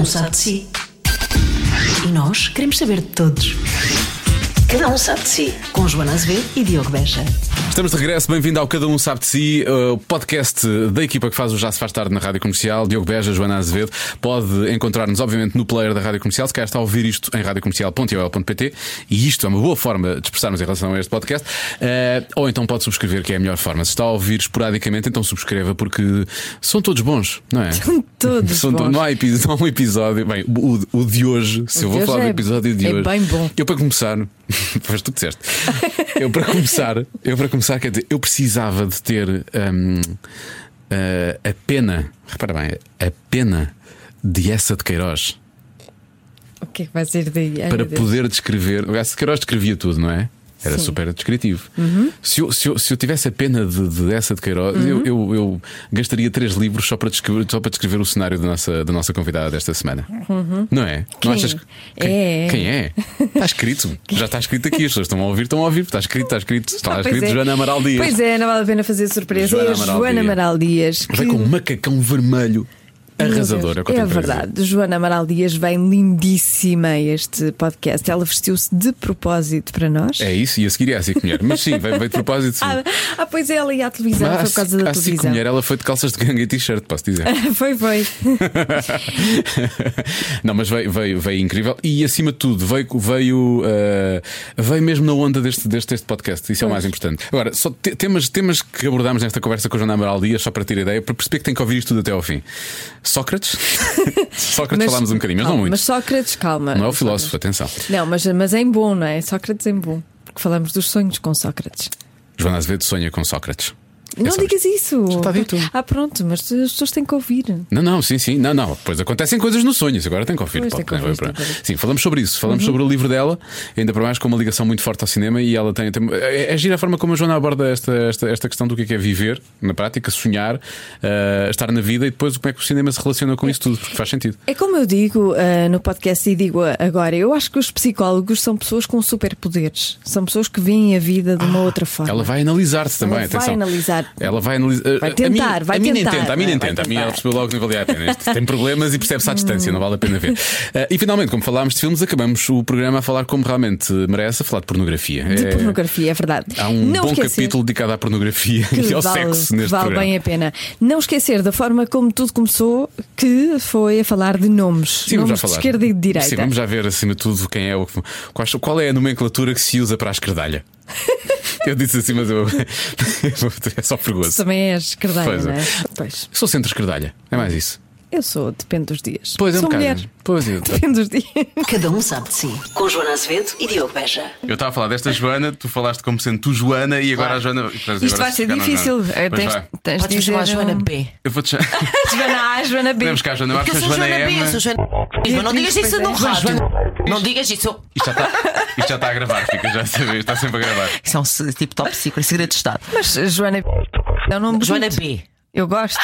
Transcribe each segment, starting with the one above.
um sabe de si. E nós queremos saber de todos. Cada um sabe de si. Com Joana Azevedo e Diogo Beja. Estamos de regresso, bem-vindo ao Cada Um Sabe de Si, uh, o podcast da equipa que faz o Já Se Faz Tarde na Rádio Comercial, Diogo Beja, Joana Azevedo. Pode encontrar-nos, obviamente, no player da Rádio Comercial, se quer está a ouvir isto em radiocomercial.ol.pt e isto é uma boa forma de expressarmos em relação a este podcast. Uh, ou então pode subscrever, que é a melhor forma. Se está a ouvir esporadicamente, então subscreva, porque são todos bons, não é? São todos São bons. Não, há não há um episódio. Bem, o, o de hoje, se O eu vou falar hoje do é- episódio de é hoje. bem bom. Eu para começar, faz tu que disseste. Eu para começar, eu para começar, quer dizer, eu precisava de ter hum, a- a pena, repara bem, a pena de essa de Queiroz O que é que vai ser daí? Ai, para poder descrever. O essa de Queiroz descrevia tudo, não é? Era Sim. Uhum. super descritivo. Se, eu, se, eu, se eu tivesse a pena de, de essa de Queiroz, Uhum. eu, eu, eu gastaria três livros só para, descrever, só para descrever o cenário da nossa, da nossa convidada desta semana. Não é? Não Uhum. Quem? achas que- Quem É. Quem é? Está escrito. Já está escrito aqui. As pessoas estão a ouvir, estão a ouvir. Está escrito, está escrito. Está Pois escrito é. Joana Amaral Dias. Pois é, não vale a pena fazer surpresa. Joana é Amaral Joana Dias. Amaral Dias. Vem que- com um macacão vermelho Meu arrasador. Deus, É, verdade. Joana Amaral Dias vem lindíssima a este podcast. Ela vestiu-se de propósito para nós. É isso, e a seguir é a Cico Mulher. Mas sim, veio, veio de propósito. Sim. Ah, ah, pois é, ela ia à televisão, Mas foi por causa da a Cico televisão. Mulher, ela foi de calças de gangue e t-shirt, posso dizer. foi, foi. Não, mas veio, veio, veio incrível e acima de tudo veio, veio, uh, veio mesmo na onda deste, deste, deste podcast. Isso é o mais importante. Agora, só te- temas, temas que abordámos nesta conversa com a Joana Amaral Dias, só para ter ideia, para perceber que tem que ouvir isto tudo até ao fim. Sócrates? Sócrates falámos um bocadinho, mas não calma, muito. Mas Sócrates, calma. Não é o filósofo, atenção. Não, mas, mas em bom, não é? Sócrates em bom. Porque falamos dos sonhos com Sócrates. Joana Azevedo sonha com Sócrates. Não só digas isso. está dito. Ah, pronto, mas as pessoas têm que ouvir. Não, não, sim, sim. Não, não. Pois acontecem coisas nos sonhos. Agora tem que ouvir. Pois, pá, tem que ouvir. Sim, falamos sobre isso. Falamos sobre o livro dela, ainda para mais com uma ligação muito forte ao cinema. E ela tem. tem é, é gira a forma como a Joana aborda esta, esta, esta questão do que é, que é viver, na prática, sonhar, eh, estar na vida e depois como é que o cinema se relaciona com isso tudo, porque faz sentido. É como eu digo ah, no podcast e digo agora, eu acho que os psicólogos são pessoas com superpoderes. São pessoas que veem a vida de uma outra forma. Ela vai analisar-te também, vai atenção. analisar. Ela vai analisar. Vai a tentar, mim, vai a mim nem tentar, tenta, a mim nem vai tenta. A mim ela percebeu logo que não valia a pena. Este tem problemas e percebe-se à distância, não vale a pena ver. Eh, e finalmente, como falámos de filmes, acabamos o programa a falar como realmente merece, a falar de pornografia. De É- pornografia, é verdade. Há um não bom esquecer capítulo dedicado à pornografia que e ao vale, sexo neste vale programa. bem a pena. Não esquecer da forma como tudo começou, que foi a falar de nomes. Sim, vamos já nomes de falar. esquerda e de direita. Sim, vamos já ver acima de tudo quem é o qual é a nomenclatura que se usa para a esquerdalha. eu disse assim, mas eu é só perigoso. também és esquerdeira, Pois é. não é? Pois. Sou centro-esquerdalha, é mais isso. Eu sou, depende dos dias. Pois é, um sou bocado. mulher. Pois é. Depende dos dias. Cada um sabe de si. Com Joana Azevedo e Diogo Beja. Eu estava a falar desta Joana, tu falaste como sendo tu Joana e agora a Joana. Isto vai ser difícil. Eh, Pois Tens, vai. tens de Podes chamar Joana um- B. Eu vou-te chamar. Joana A, Joana B. Podemos cá, Joana. Eu acho Porque que eu a sou Joana Joana é. B, eu sou Joana. Mas não digas isso no é. rádio. Não digas isso. Isto já está isto já está a gravar, fica já a saber, está sempre a gravar. Isso é um tipo top secret, segredo de Estado. Mas Joana B. É um nome Joana bonito. B. Eu gosto.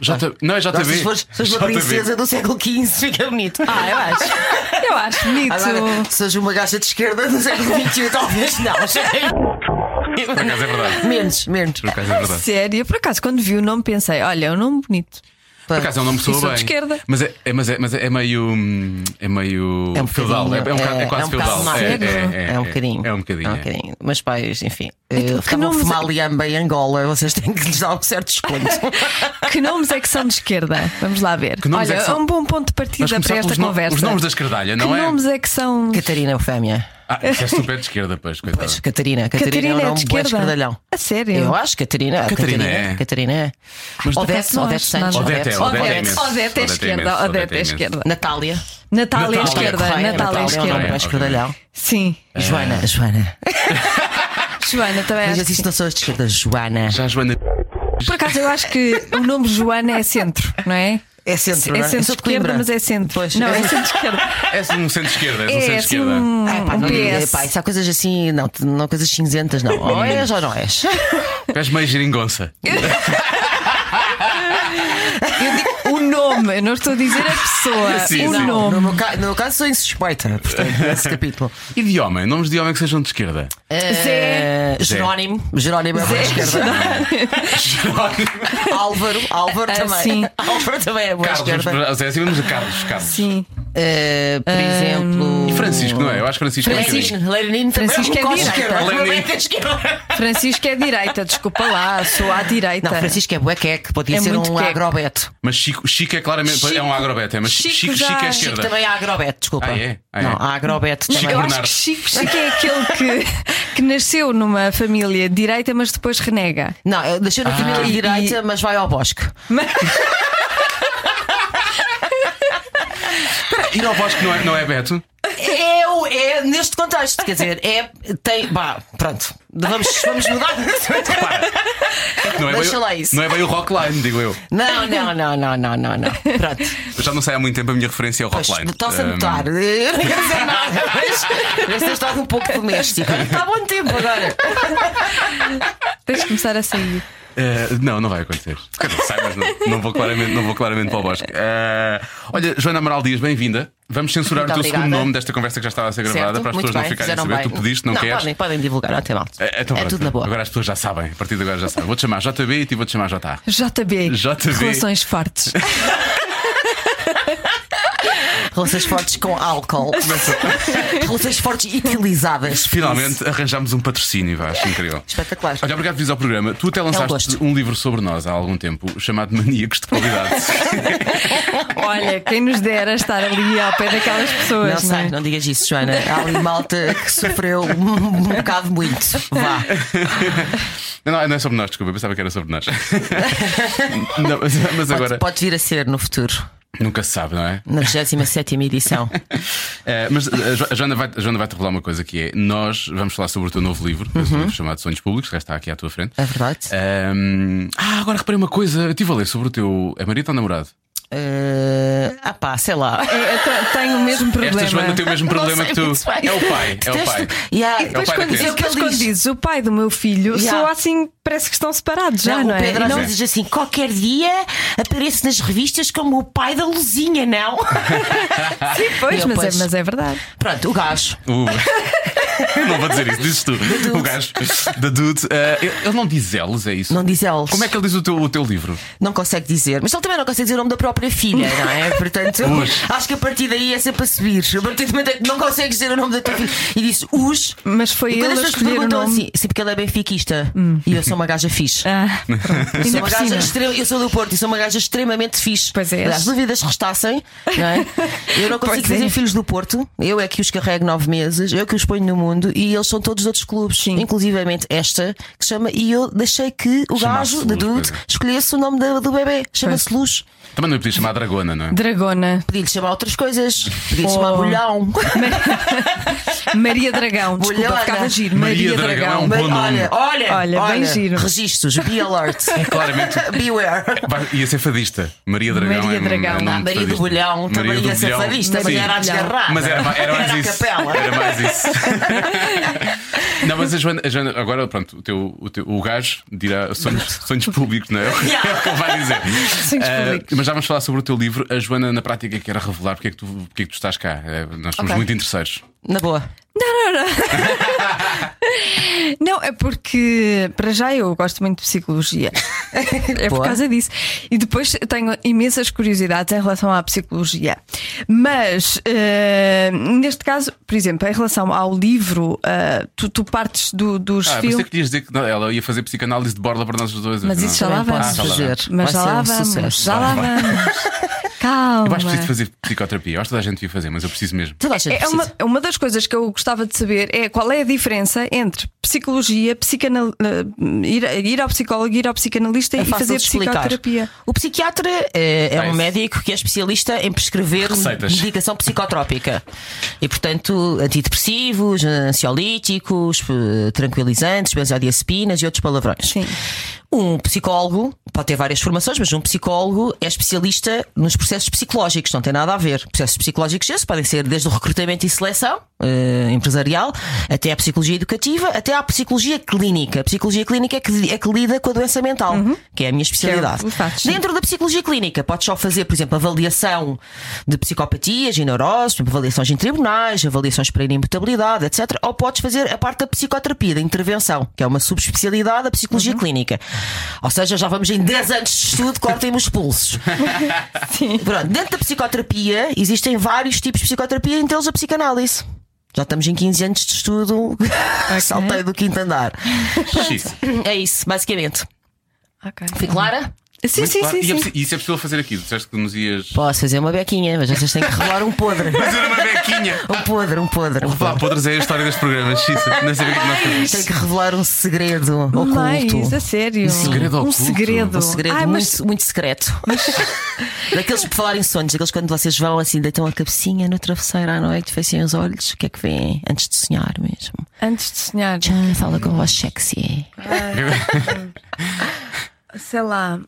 J... Não é JB. Se fores, se fores uma princesa do século XV, fica bonito. Ah, eu acho. Eu acho bonito. Agora, se seja uma gaja de esquerda do século XXI, talvez não. Por acaso é verdade. menos, menos. Por acaso é verdade. Sério, por acaso, quando vi o nome, pensei: olha, é um nome bonito. Por acaso é um nome que soa E sou bem. de esquerda. Mas é, é- mas é, mas é, é meio. hum, É meio. É um feudal. É, bocadinho, é um é é- quase é um feudal. mais. É um bocadinho. É um bocadinho. É um é. bocadinho. Meus pais, enfim, Então, eh, que nomes- fumar liamba em Angola, vocês têm que lhes dar um certo desconto. Que nomes é que são de esquerda? Vamos lá ver. Que Olha, é que são? um bom ponto de Mas partida para esta conversa. Os nomes da esquerdalha, que não é? nomes é que são. Catarina Eufémia. Ah, é super de esquerda, pois, coitada. Pois, Catarina. Catarina, é um de nome bué esquerda. esquerdalhão. A sério? Eu acho Catarina. Catarina é. Catarina é. Mas de Odete, Odete Santos. Odete é, Odete é Odete, é Odete é esquerda. Odete é é esquerda. Natália. Natália é esquerda. Natália é é esquerda. esquerdalhão. Sim. Joana, Joana. Joana também Mas acho. assim que não sou de esquerda, Joana. Já Joana. Por acaso eu acho que o nome Joana é centro, não é? É centro, É é? Centro sou de esquerda, mas é centro. Pois. Não, é centro esquerda. É um centro-esquerda, és um É assim centro-esquerda. um, Ah, pá, um não, PS. pá, isso há coisas assim, não, não coisas cinzentas, não. Ou és ou não és. És meio geringonça. Eu digo o nome, eu não estou a dizer a pessoa, Sim, o sim. nome. No meu, ca- no meu caso, sou insuspeita, portanto, nesse capítulo. E de homem? Nomes de homem que sejam de esquerda? Zé. Eh, Jerónimo, Jerónimo é boa esquerda. Álvaro, Álvaro Ah, também. sim. Álvaro também é boa Carlos, vamos esquerda. para- Zé, assim vamos a Carlos. Carlos. Sim. Eh, por exemplo. E Francisco, não é? Eu acho que Francisco é um Francisco, bocadinho. Lenin também Francisco é um bocado direita. esquerda. Lenin é esquerda. Francisco é direita, desculpa lá, sou à direita. Não, Francisco é buequeque, podia É ser muito um queque. agrobeto. Mas Chico, Chico é claramente é um agrobete, é, mas Chico Chico, já- Chico é a Chico esquerda. Também há agrobeto, desculpa. Ah, é? Ah, não, é. há agrobeto Não, também. eu acho que Chico, Chico é aquele que, que nasceu numa família direita, mas depois renega. Não, eu deixei Ah. na família E- direita, mas vai ao bosque. Ir ao bosque não é, não é Beto? É, é neste contexto, quer dizer, é. Tem. Bah, pronto. Vamos, vamos mudar. Não é, Deixa bem, lá isso. não é bem o Rockline, digo eu. Não, não, não, não, não, não, não. Pronto. Eu já não sei há muito tempo a minha referência ao Rockline. Estão-se a Um, notar. Eu não quero dizer nada, mas mas tem estado um pouco doméstico. Está bom tempo agora. Tens de começar a sair. Eh, não, não vai acontecer. Dizer, sai, mas não, não, vou claramente, não vou claramente para o bosque. Eh, olha, Joana Amaral Dias, bem-vinda. Vamos censurar Muito o teu segundo obrigada. nome desta conversa que já estava a ser gravada Certo, para as pessoas não bem, ficarem a saber. bem. Tu pediste, não, queres? Podem, podem divulgar, não tem mal. Eh, então é tudo na boa. Agora as pessoas já sabem, a partir de agora já sabem. Vou-te chamar JB e te vou-te chamar JA. JB. JB. Relações fortes. Relações fortes com álcool. Relações fortes utilizadas. Finalmente arranjámos um patrocínio, vá, acho incrível. Espetacular. Olha, obrigado por vir ao programa. Tu até lançaste gosto. um livro sobre nós há algum tempo, chamado Maníacos de Qualidade. Olha, quem nos dera estar ali ao pé daquelas pessoas. Não sei, é? não digas isso, Joana. Há ali malta que sofreu um, bocado muito. Vá. não, não, não é sobre nós, desculpa, eu pensava que era sobre nós. Não, mas, mas agora Pode, pode vir a ser no futuro, nunca se sabe, não é? na 27 edição. Eh, mas a a Joana vai, a Joana vai te revelar uma coisa que é: nós vamos falar sobre o teu novo livro, esse livro chamado Sonhos Públicos, que já está aqui à tua frente. É verdade? Ahm, ah, agora reparei uma coisa, eu estive a ler sobre o teu. É marido ou namorado? Eh, ah pá, sei lá. Eu te- tenho o mesmo problema. Esta Joana tem o mesmo problema que tu. É o pai, é o pai. Yeah. E depois, É o pai da quando, depois Ele quando diz- dizes o pai do meu filho, Yeah. sou assim, parece que estão separados já, Não, não, o é? Pedro às não- vezes diz assim: qualquer dia aparece nas revistas como o pai da Luzinha, não? Sim, pois, Eu, mas, pois. É, mas é verdade. Pronto, o gajo. O- não vou dizer isso, dizes tu. O gajo da Dude. ele ele não diz eles, é isso? Não diz eles. Como é que ele diz o teu, o teu livro? Não consegue dizer, mas ele também não consegue dizer o nome da própria filha, não é? Portanto, Os. acho que a partir daí é sempre a subir. A partir do momento em que não consegues dizer o nome da tua filha e disse os. Mas foi E quando ele as pessoas perguntam assim, sim, porque ele é benfiquista e eu sou uma gaja fixe. Ah. Eu sou, uma gaja extrema- eu sou do Porto e sou uma gaja extremamente fixe. Pois és. As dúvidas restassem, não é? Eu não consigo Pois é. fazer filhos do Porto, eu é que os carrego nove meses, eu é que os ponho no mundo e eles são todos de outros clubes, Sim. inclusivamente esta que chama. E eu deixei que o gajo, da Luz, Dude, é. escolhesse o nome da- do bebê. Chama-se Luz. Também não lhe podias chamar Dragona, não é? Dragona. Podia-lhe chamar outras coisas. Podia-lhe Oh. chamar Bolhão. Maria Dragão. Desculpa, Bolhona. ficava giro. Maria Maria, Dragão. Dragão. Um bom nome. olha, olha, Olha, bem giro. Registros, be alert. Claramente. Beware. Ia ser fadista. Maria Dragão. Maria é, Dragão. É nome Ah, de Maria do. Bolhão Maria também do ia ser fadista, mas Maria era a desgarrada. Mas era, era mais Era a isso. capela. Era mais isso. não, mas a Joana, a Joana, agora pronto, o, teu, o, teu, o gajo dirá sonhos, sonhos públicos, não é? É o que ele vai dizer. Sonhos Ah, públicos. mas já vamos falar sobre o teu livro. A Joana, na prática, quer revelar porque é que tu, porque é que tu estás cá. É, nós somos Ok. muito interesseiros. Na boa. Não, não, não. Não, é porque, para já, eu gosto muito de psicologia. É por Boa. causa disso. E depois tenho imensas curiosidades em relação à psicologia. Mas, eh, neste caso, por exemplo, em relação ao livro, eh, tu, tu partes do- dos Ah, filmes. que ias dizer que não, ela ia fazer psicanálise de borla para nós os dois. Mas afinal. isso já lá vamos. posso Ah, já lá fazer. Mas já lá um vamos. sucesso. Já lá vamos. Calma. Eu acho que preciso de fazer psicoterapia. Eu acho que toda a gente devia fazer, mas eu preciso mesmo. Toda a gente É uma, precisa. é uma das coisas que eu gostava de saber é qual é a diferença entre psicologia, psicanal... eh, ir, ir ao psicólogo, ir ao psicanalista É e fazer psicoterapia. O psiquiatra é, é um isso. médico que é especialista em prescrever Receitas. medicação psicotrópica e, portanto, antidepressivos, ansiolíticos, eh, tranquilizantes, benzodiazepinas e outros palavrões. Sim. Um psicólogo pode ter várias formações, mas um psicólogo é especialista nos processos psicológicos, não tem nada a ver. Processos psicológicos esses podem ser desde o recrutamento e seleção eh, empresarial, até a psicologia educativa, até à psicologia clínica. A psicologia clínica é que, é que lida com a doença mental, que é a minha especialidade. fazes, sim. Dentro da psicologia clínica, podes só fazer, por exemplo, avaliação de psicopatias e neuroses, avaliações em tribunais, avaliações para inimputabilidade, etc. Ou podes fazer a parte da psicoterapia, da intervenção, que é uma subespecialidade da psicologia clínica. Ou seja, já vamos em 10 anos de estudo, cortem-me os pulsos. Pronto, dentro da psicoterapia existem vários tipos de psicoterapia, entre eles a psicanálise. Já estamos em 15 anos de estudo, saltei do quinto andar. É isso, basicamente. Ok. Fui clara? Sim, Muito sim, claro. sim. E é sim. possi- isso é possível fazer aqui? Tu disseste que nos ias. Posso fazer uma bequinha, mas vocês têm que revelar um podre. Fazer uma bequinha! Um podre, um podre. Um Pá, podre. podres é a história deste programa, Xisa. Não sei o que é que nós fazemos. Tem que revelar um segredo oculto. Mais, a sério. Um segredo Um oculto. segredo. Um segredo Ai, mas muito, muito secreto. Daqueles por falar em sonhos, aqueles quando vocês vão assim, deitam a cabecinha no travesseiro à noite, fechem os olhos, o que é que vêem antes de sonhar mesmo? antes de sonhar, Tchau, fala com voz sexy. sei lá.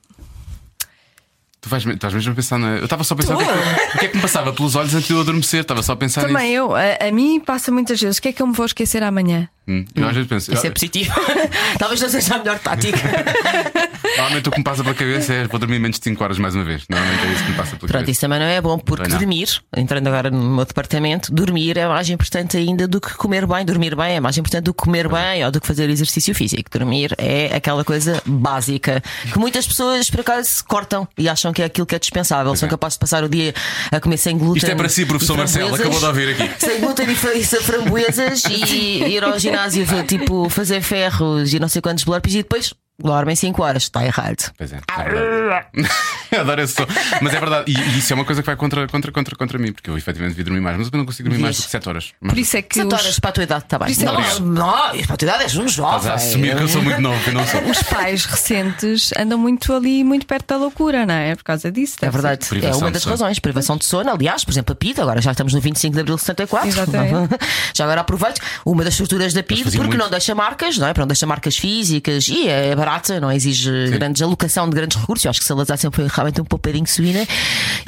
Tu vais, estás mesmo a pensar na. Eu estava só a pensar o que, é que, o que é que me passava pelos olhos antes de eu adormecer. Estava só a pensar Também nisso. eu, a, a mim passa muitas vezes. O que é que eu me vou esquecer amanhã? Hum. Eu às vezes penso. Isso é eu- positivo. Talvez não seja a melhor tática. Normalmente o que me passa pela cabeça é vou dormir menos de 5 horas mais uma vez. Normalmente é isso que me passa pela Pronto, cabeça. isso também não é bom, porque Não. dormir, entrando agora no meu departamento, dormir é mais importante ainda do que comer bem. Dormir bem é mais importante do que comer bem ou do que fazer exercício físico. Dormir é aquela coisa básica que muitas pessoas, por acaso, cortam e acham que é aquilo que é dispensável. São é. capazes de passar o dia a comer sem glúten. Isto é para si, professor Marcelo, acabou de ouvir aqui. Sem glúten e e framboesas e ir ao ginásio, tipo, fazer ferros e não sei quantos burpees e depois dormem 5 horas. Está errado. Pois é, é verdade. Eu adoro esse som. Mas é verdade, e, e isso é uma coisa que vai contra, contra, contra, contra mim, porque eu efetivamente devia dormir mais, mas eu não consigo dormir mais do que 7 horas. Por isso é que 7 os, horas para a tua idade está bem. isso é Não, que- não, para a tua idade és um Estás a jovem. assumir que eu sou muito novo, eu não sou. os pais recentes andam muito ali, muito perto da loucura, não é? Por causa disso. É verdade, é uma das razões. Privação de sono, aliás, por exemplo, a PID, agora já estamos no 25 de abril de 74. Exatamente. já agora aproveito. Uma das estruturas da PID, porque muito. não deixa marcas, não é? Porque não deixa marcas físicas e é barata, não exige grandes alocação de grandes recursos. Eu acho que Salazar sempre foi realmente um poupadinho suína.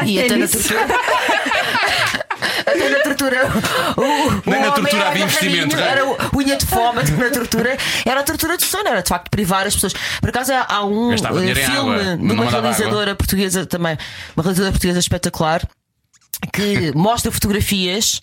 E é até na nisso. tortura. Até na tortura. O, Nem o na tortura era havia investimento, não é? Era o unha de fome na tortura. Era a tortura de sono, era de facto privar as pessoas. Por acaso há- há um Gastava eh, filme água, de uma realizadora portuguesa também, uma realizadora portuguesa espetacular que mostra fotografias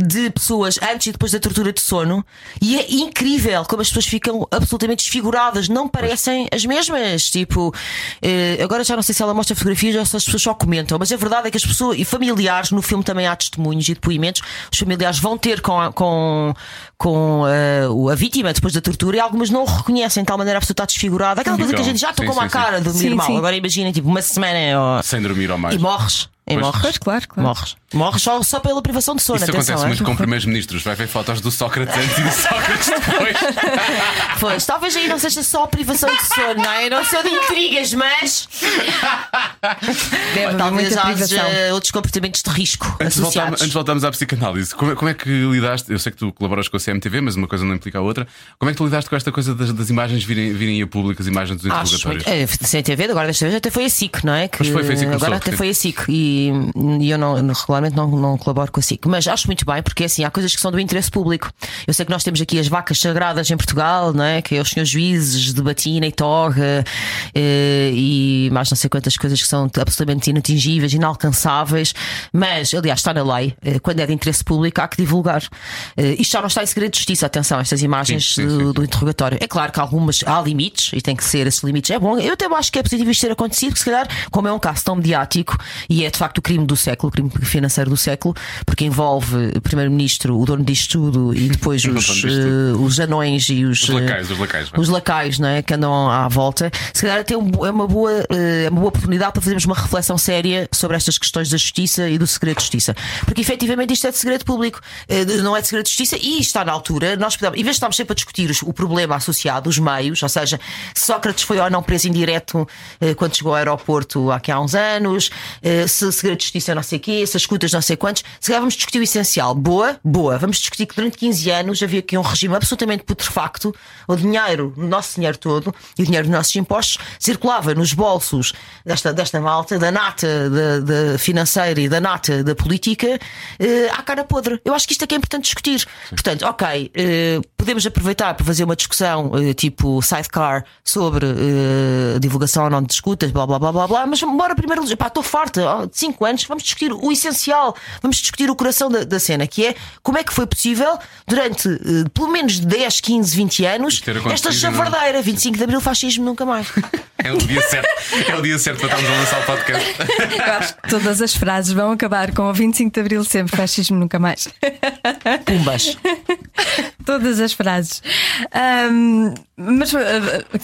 de pessoas antes e depois da tortura de sono e é incrível como as pessoas ficam absolutamente desfiguradas, não parecem as mesmas. Tipo, eh, agora já não sei se ela mostra fotografias ou se as pessoas só comentam, mas a verdade é que as pessoas e familiares, no filme também há testemunhos e depoimentos, os familiares vão ter com a, com, com eh, o- a vítima depois da tortura e algumas não o reconhecem de tal maneira a pessoa está desfigurada. Aquela coisa que a gente já tocou sim, sim. cara de dormir Sim, mal. sim. Agora imaginem, tipo, uma semana ou- Sem dormir ou mais. e morres. E Pois. morres. Pois, claro, claro. Morres. Morres só, só pela privação de sono. Isso atenção, acontece é? muito com primeiros ministros. Vai ver fotos do Sócrates antes e do Sócrates depois. Pois, talvez aí não seja só a privação de sono, não é? Eu Não sou de intrigas, mas. Deve talvez haja outros comportamentos de risco Antes de, voltarmos, associados. antes voltarmos à psicanálise, como, é- como é que lidaste? Eu sei que tu colaboras com a CMTV, mas uma coisa não implica a outra. Como é que tu lidaste com esta coisa das, das imagens virem, virem a público, as imagens dos interrogatórios? muito. É, sem TV, agora desta vez até foi a SIC, não é? Que Pois foi, foi a SIC agora até sim. foi a SIC e, e eu não, regularmente não, não colaboro com a SIC. Mas acho muito bem, porque assim, há coisas que são do interesse público. Eu sei que nós temos aqui as vacas sagradas em Portugal, não é? Que é os senhores juízes de batina e toga eh, e mais não sei quantas coisas que são absolutamente inatingíveis, inalcançáveis. Mas, aliás, está na lei. eh, Quando é de interesse público, há que divulgar. Eh, Isto já não está em segredo de justiça. Atenção, estas imagens Sim, sim, sim. do interrogatório. É claro que algumas há limites e tem que ser esses limites. É bom. Eu até acho que é positivo isto ter acontecido, porque se calhar, como é um caso tão mediático e é de facto o crime do século, o crime financeiro do século, porque envolve o primeiro-ministro, o dono disto tudo e depois os, eh, os anões e os, Os lacaios, os lacaios. vá. os lacaios não é? que andam à volta, se calhar até um- é uma boa, eh, é uma boa oportunidade para fazermos uma reflexão séria sobre estas questões da justiça e do segredo de justiça. Porque efetivamente isto é de segredo público, eh, não é de segredo de justiça e está na altura. Nós podemos, em vez de estarmos sempre a discutir o problema associado, os meios, ou seja, se Sócrates foi ou não preso em direto eh, quando chegou ao aeroporto há, aqui há uns anos, se, segredo de justiça não sei o quê, se as escutas não sei quantos. Se calhar vamos discutir o essencial. Boa, boa. Vamos discutir que durante 15 anos havia aqui um regime absolutamente putrefacto. O dinheiro, o nosso dinheiro todo e o dinheiro dos nossos impostos circulava nos bolsos desta, desta malta, da nata da, da financeira e da nata da política, eh, à cara podre. Eu acho que isto é que é importante discutir. Portanto, ok, eh, podemos aproveitar para fazer uma discussão eh, tipo sidecar sobre eh, divulgação ou não de escutas, blá blá blá blá blá, mas bora primeiro, pá, estou farta, ó, de 5 anos, vamos discutir o essencial, vamos discutir o coração da, da cena, que é como é que foi possível durante eh, pelo menos 10, 15, 20 anos esta chavardeira, 25 de Abril, fascismo nunca mais. É o dia certo. É o dia certo para estarmos a lançar o podcast. Eu acho que todas as frases vão acabar com o 25 de Abril sempre, fascismo nunca mais. Pumbas. Todas as frases. Ahm, mas uh,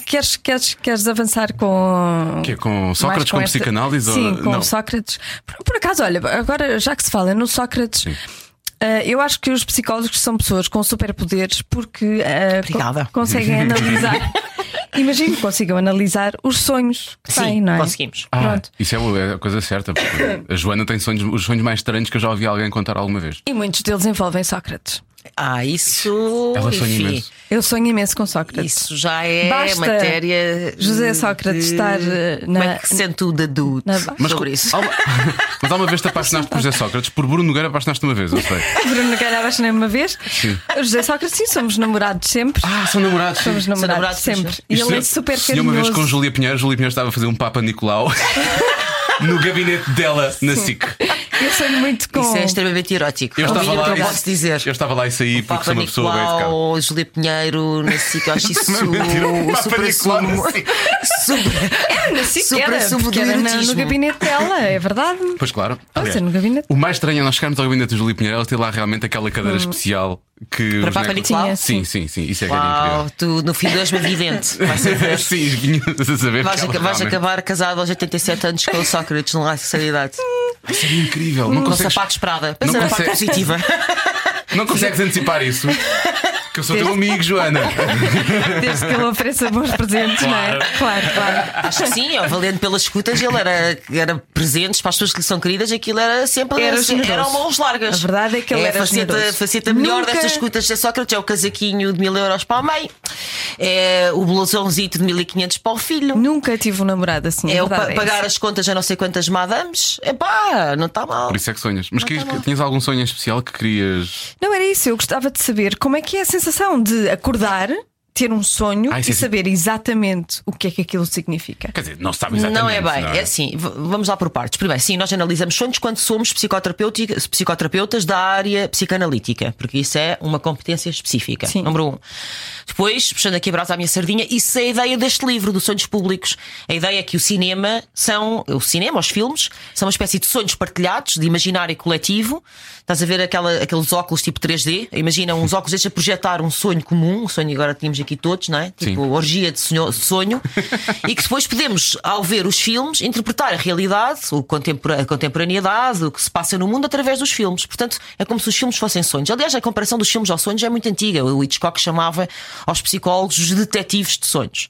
queres, queres, queres avançar com. Que é com Sócrates, mais com esta- psicanálise ou- Sim, com não? Sócrates. Por, por acaso, olha, agora já que se fala no Sócrates. Uh, eu acho que os psicólogos são pessoas com superpoderes porque uh, Obrigada. co- conseguem analisar. Imagino que consigam analisar os sonhos que Sim, têm, não é? conseguimos. Ah, Pronto. isso é é a coisa certa. porque A Joana tem sonhos, os sonhos mais estranhos que eu já ouvi alguém contar alguma vez. E muitos deles envolvem Sócrates. Ah, isso. Ela sonha enfim, imenso. Eu sonho imenso com Sócrates. Isso já é Basta matéria. José Sócrates de- estar, eh, na- Como é que se sente o dadu na- Mas, sobre isso? há uma- mas há uma vez te apaixonaste por José Sócrates, por Bruno Nogueira apaixonaste uma vez, eu sei. Bruno Nogueira apaixonei uma vez. O José Sócrates, sim, somos namorados sempre. Ah, são namorados. sim. somos namorados, namorados, sempre. sim. E ele é super se uma carinhoso. vez com Júlia Pinheiro, Júlia Pinheiro estava a fazer um Papa Nicolau no gabinete dela na SIC. Eu sonho muito com. Isso é extremamente erótico. Eu estava o lá eu e- posso dizer. Eu estava lá e saí porque sou uma pessoa bem educada. Nicolau, Júlia Pinheiro, na SIC, eu acho isso Não é mentira, o super na sumo. Super, Na super era, sumo do era no gabinete dela, é verdade. Pois claro. Aliás, ser no gabinete. O mais estranho é nós chegarmos ao gabinete de Júlia Pinheiro, ela ter lá realmente aquela cadeira especial que. Para Papa Nicolau? Sim, sim, sim. Isso é era Uau, tu no fim de hoje, a incrível. ver. sim, vinhas a saber. Vais, acabar casado aos 87 anos com o Sócrates, não há seriedade. Isso é incrível. Não Com consegues, sapatos Prada. Pensa não na parte consegue- positiva. não consegues antecipar isso. Que eu sou teu amigo, Joana. Desde que ele ofereça bons presentes, não é? Claro, claro. Acho que sim, ó, valendo pelas escutas, ele era, era presentes para as pessoas que lhe são queridas, aquilo era sempre Era assim, generoso. eram mãos largas. A verdade é que ele era a faceta, faceta melhor Nunca- destas escutas de Sócrates é o casaquinho de mil euros para a mãe, é o blusãozito de 1500 para o filho. Nunca tive um namorado assim. É a o pa- é pagar essa. as contas a não sei quantas madames. Epá, não está mal. Por isso é que sonhas. Mas querias- tá tinhas algum sonho em especial que querias. Não era isso, eu gostava de saber como é que é a sensação de acordar, ter um sonho Ah, e é- saber exatamente o que é que aquilo significa. Quer dizer, não se sabe exatamente. Não é bem, não é assim, v- vamos lá por partes. Primeiro, sim, nós analisamos sonhos quando somos psicoterapeutas da área psicanalítica, porque isso é uma competência específica. Sim. Número um. Depois, puxando aqui a brasa à minha sardinha, isso é a ideia deste livro, dos sonhos públicos. A ideia é que o cinema são, o cinema, os filmes, são uma espécie de sonhos partilhados, de imaginário coletivo. Estás a ver aquela, aqueles óculos tipo 3D? Imagina uns óculos estes a projetar um sonho comum, um sonho agora tínhamos aqui todos, não é? Tipo, Sim. orgia de sonho, sonho e que depois podemos, ao ver os filmes, interpretar a realidade, o a contemporaneidade, o que se passa no mundo através dos filmes. Portanto, é como se os filmes fossem sonhos. Aliás, a comparação dos filmes aos sonhos é muito antiga. O Hitchcock chamava aos psicólogos os detetives de sonhos.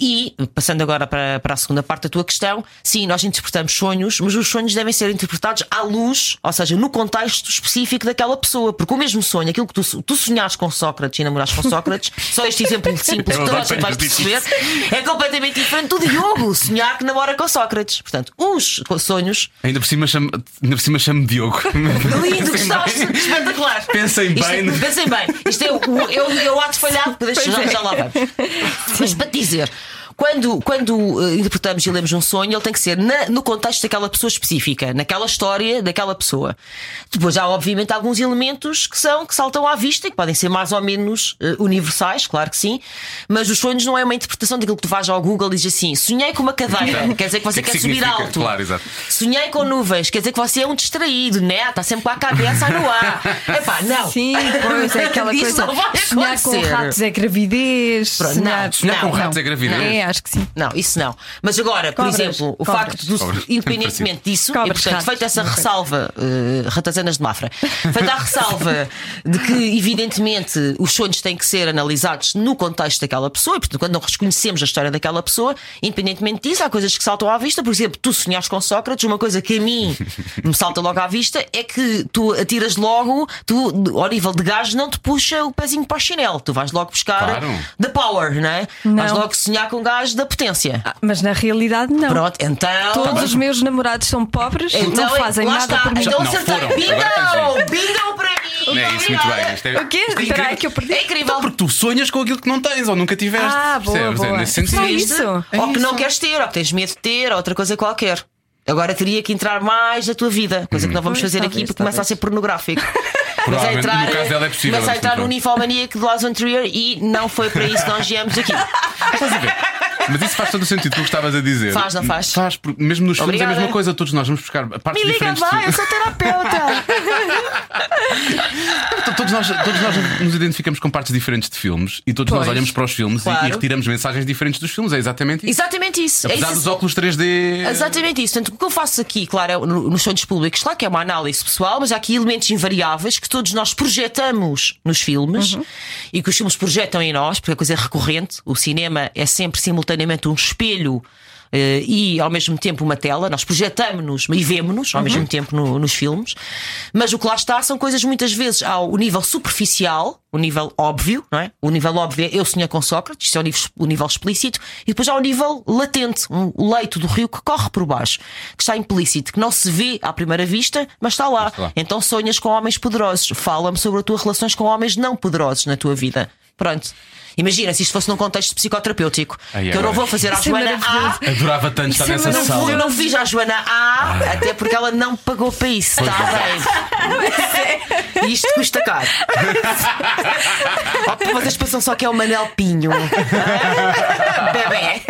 E, passando agora para, para a segunda parte da tua questão, sim, nós interpretamos sonhos, mas os sonhos devem ser interpretados à luz, ou seja, no contexto específico daquela pessoa. Porque o mesmo sonho, aquilo que tu, tu sonhares com Sócrates e namorares com Sócrates, só este exemplo simples Eu que toda a gente vai perceber, é completamente diferente do Diogo sonhar que namora com Sócrates. Portanto, os sonhos. Ainda por cima chamo, ainda por cima chamo Diogo. Lindo, gostaste? Espetacular. Pensem Isto é- bem. Pensem bem. Isto é o eu, eu ato falhado, deixa, Pois já, é. já lá vamos. Mas para dizer. Quando, quando eh, interpretamos e lemos um sonho, ele tem que ser na- no contexto daquela pessoa específica, naquela história daquela pessoa. Depois há, obviamente, alguns elementos que são que saltam à vista e que podem ser mais ou menos eh, universais, claro que sim, mas os sonhos não é uma interpretação daquilo que tu vais ao Google e dizes assim: sonhei com uma cadeira, quer dizer que você O que é quer que subir alto. Claro, exato. Sonhei com nuvens, quer dizer que você é um distraído, né? Está sempre com a cabeça no ar. Epá, não. Sim, pois é aquela Isso coisa. sonhar com ratos é gravidez. Pronto, sonhar, não, Sonhar com não, ratos é gravidez. É, acho que sim. Não, isso não. Mas agora, por Cobras. exemplo, o Cobras. facto do, Cobras. independentemente disso, Cobras, e portanto, ratos. feita essa ressalva, uh, ratazanas de Mafra, feita a ressalva de que, evidentemente, os sonhos têm que ser analisados no contexto daquela pessoa, e portanto, quando não reconhecemos a história daquela pessoa, independentemente disso, há coisas que saltam à vista. Por exemplo, tu sonhares com Sócrates, uma coisa que a mim me salta logo à vista é que tu atiras logo, tu, ao nível de gás, não te puxa o pezinho para o chinelo, tu vais logo buscar Claro. the power, não é? Não. Vais logo sonhar com gás da potência. Ah, Mas na realidade, não. Pronto, então. Todos os meus namorados são pobres, Então, não fazem lá nada está. por mim. Então Não acertei. Bingo! Bingo para mim! Não é isso, muito bem. Isto é, O quê? isto é incrível. que eu perdi. É incrível. Então, porque tu sonhas com aquilo que não tens ou nunca tiveste. Ah, boa, percebes? É boa. nesse sentido. Só isso. ou que É não isso. queres ter, ou que tens medo de ter, ou outra coisa qualquer. Agora teria que entrar mais na tua vida, coisa que não vamos Pois, fazer talvez, aqui porque começa a talvez. ser pornográfico. Provavelmente, no caso dela é possível, começa a mas entrar no de Lars von Trier e não foi para isso que nós viemos aqui. Estás a ver? Mas isso faz todo o sentido, tu estavas a dizer. Faz, não faz? Faz, porque mesmo nos filmes é a mesma coisa, todos nós vamos buscar partes Me liga, diferentes. vai, de... eu sou terapeuta. todos, nós, todos nós nos identificamos com partes diferentes de filmes e todos nós Pois. olhamos para os filmes e- Claro. e, retiramos mensagens diferentes dos filmes. É exatamente isso. Exatamente isso. É Apesar isso. dos óculos 3D. Exatamente isso. Portanto, o que eu faço aqui, claro, é no- nos sonhos públicos, claro que é uma análise pessoal, mas há aqui elementos invariáveis que todos nós projetamos nos filmes e que os filmes projetam em nós, porque a coisa é recorrente. O cinema é sempre simultaneamente um espelho. eh, e ao mesmo tempo uma tela, nós projetamos-nos e vemos-nos ao mesmo tempo no- nos filmes, mas o que lá está são coisas muitas vezes ao nível superficial, o nível óbvio, não é? O nível óbvio é eu sonhei com Sócrates, isso é o nível, o nível explícito, e depois há o nível latente, um, o leito do rio que corre por baixo, que está implícito, que não se vê à primeira vista, mas está lá. está lá. Então sonhas com homens poderosos. Fala-me sobre as tuas relações com homens não poderosos na tua vida. Pronto. Imagina se isto fosse num contexto psicoterapêutico. Ai, que eu não vou fazer à é Joana A. Adorava tanto estar é nessa sala. Eu não fiz à Joana A, até porque ela não pagou para isso. Está bem. E isto custa caro. Oh, Vocês pensam só que é o Manel Pinho. Bebé.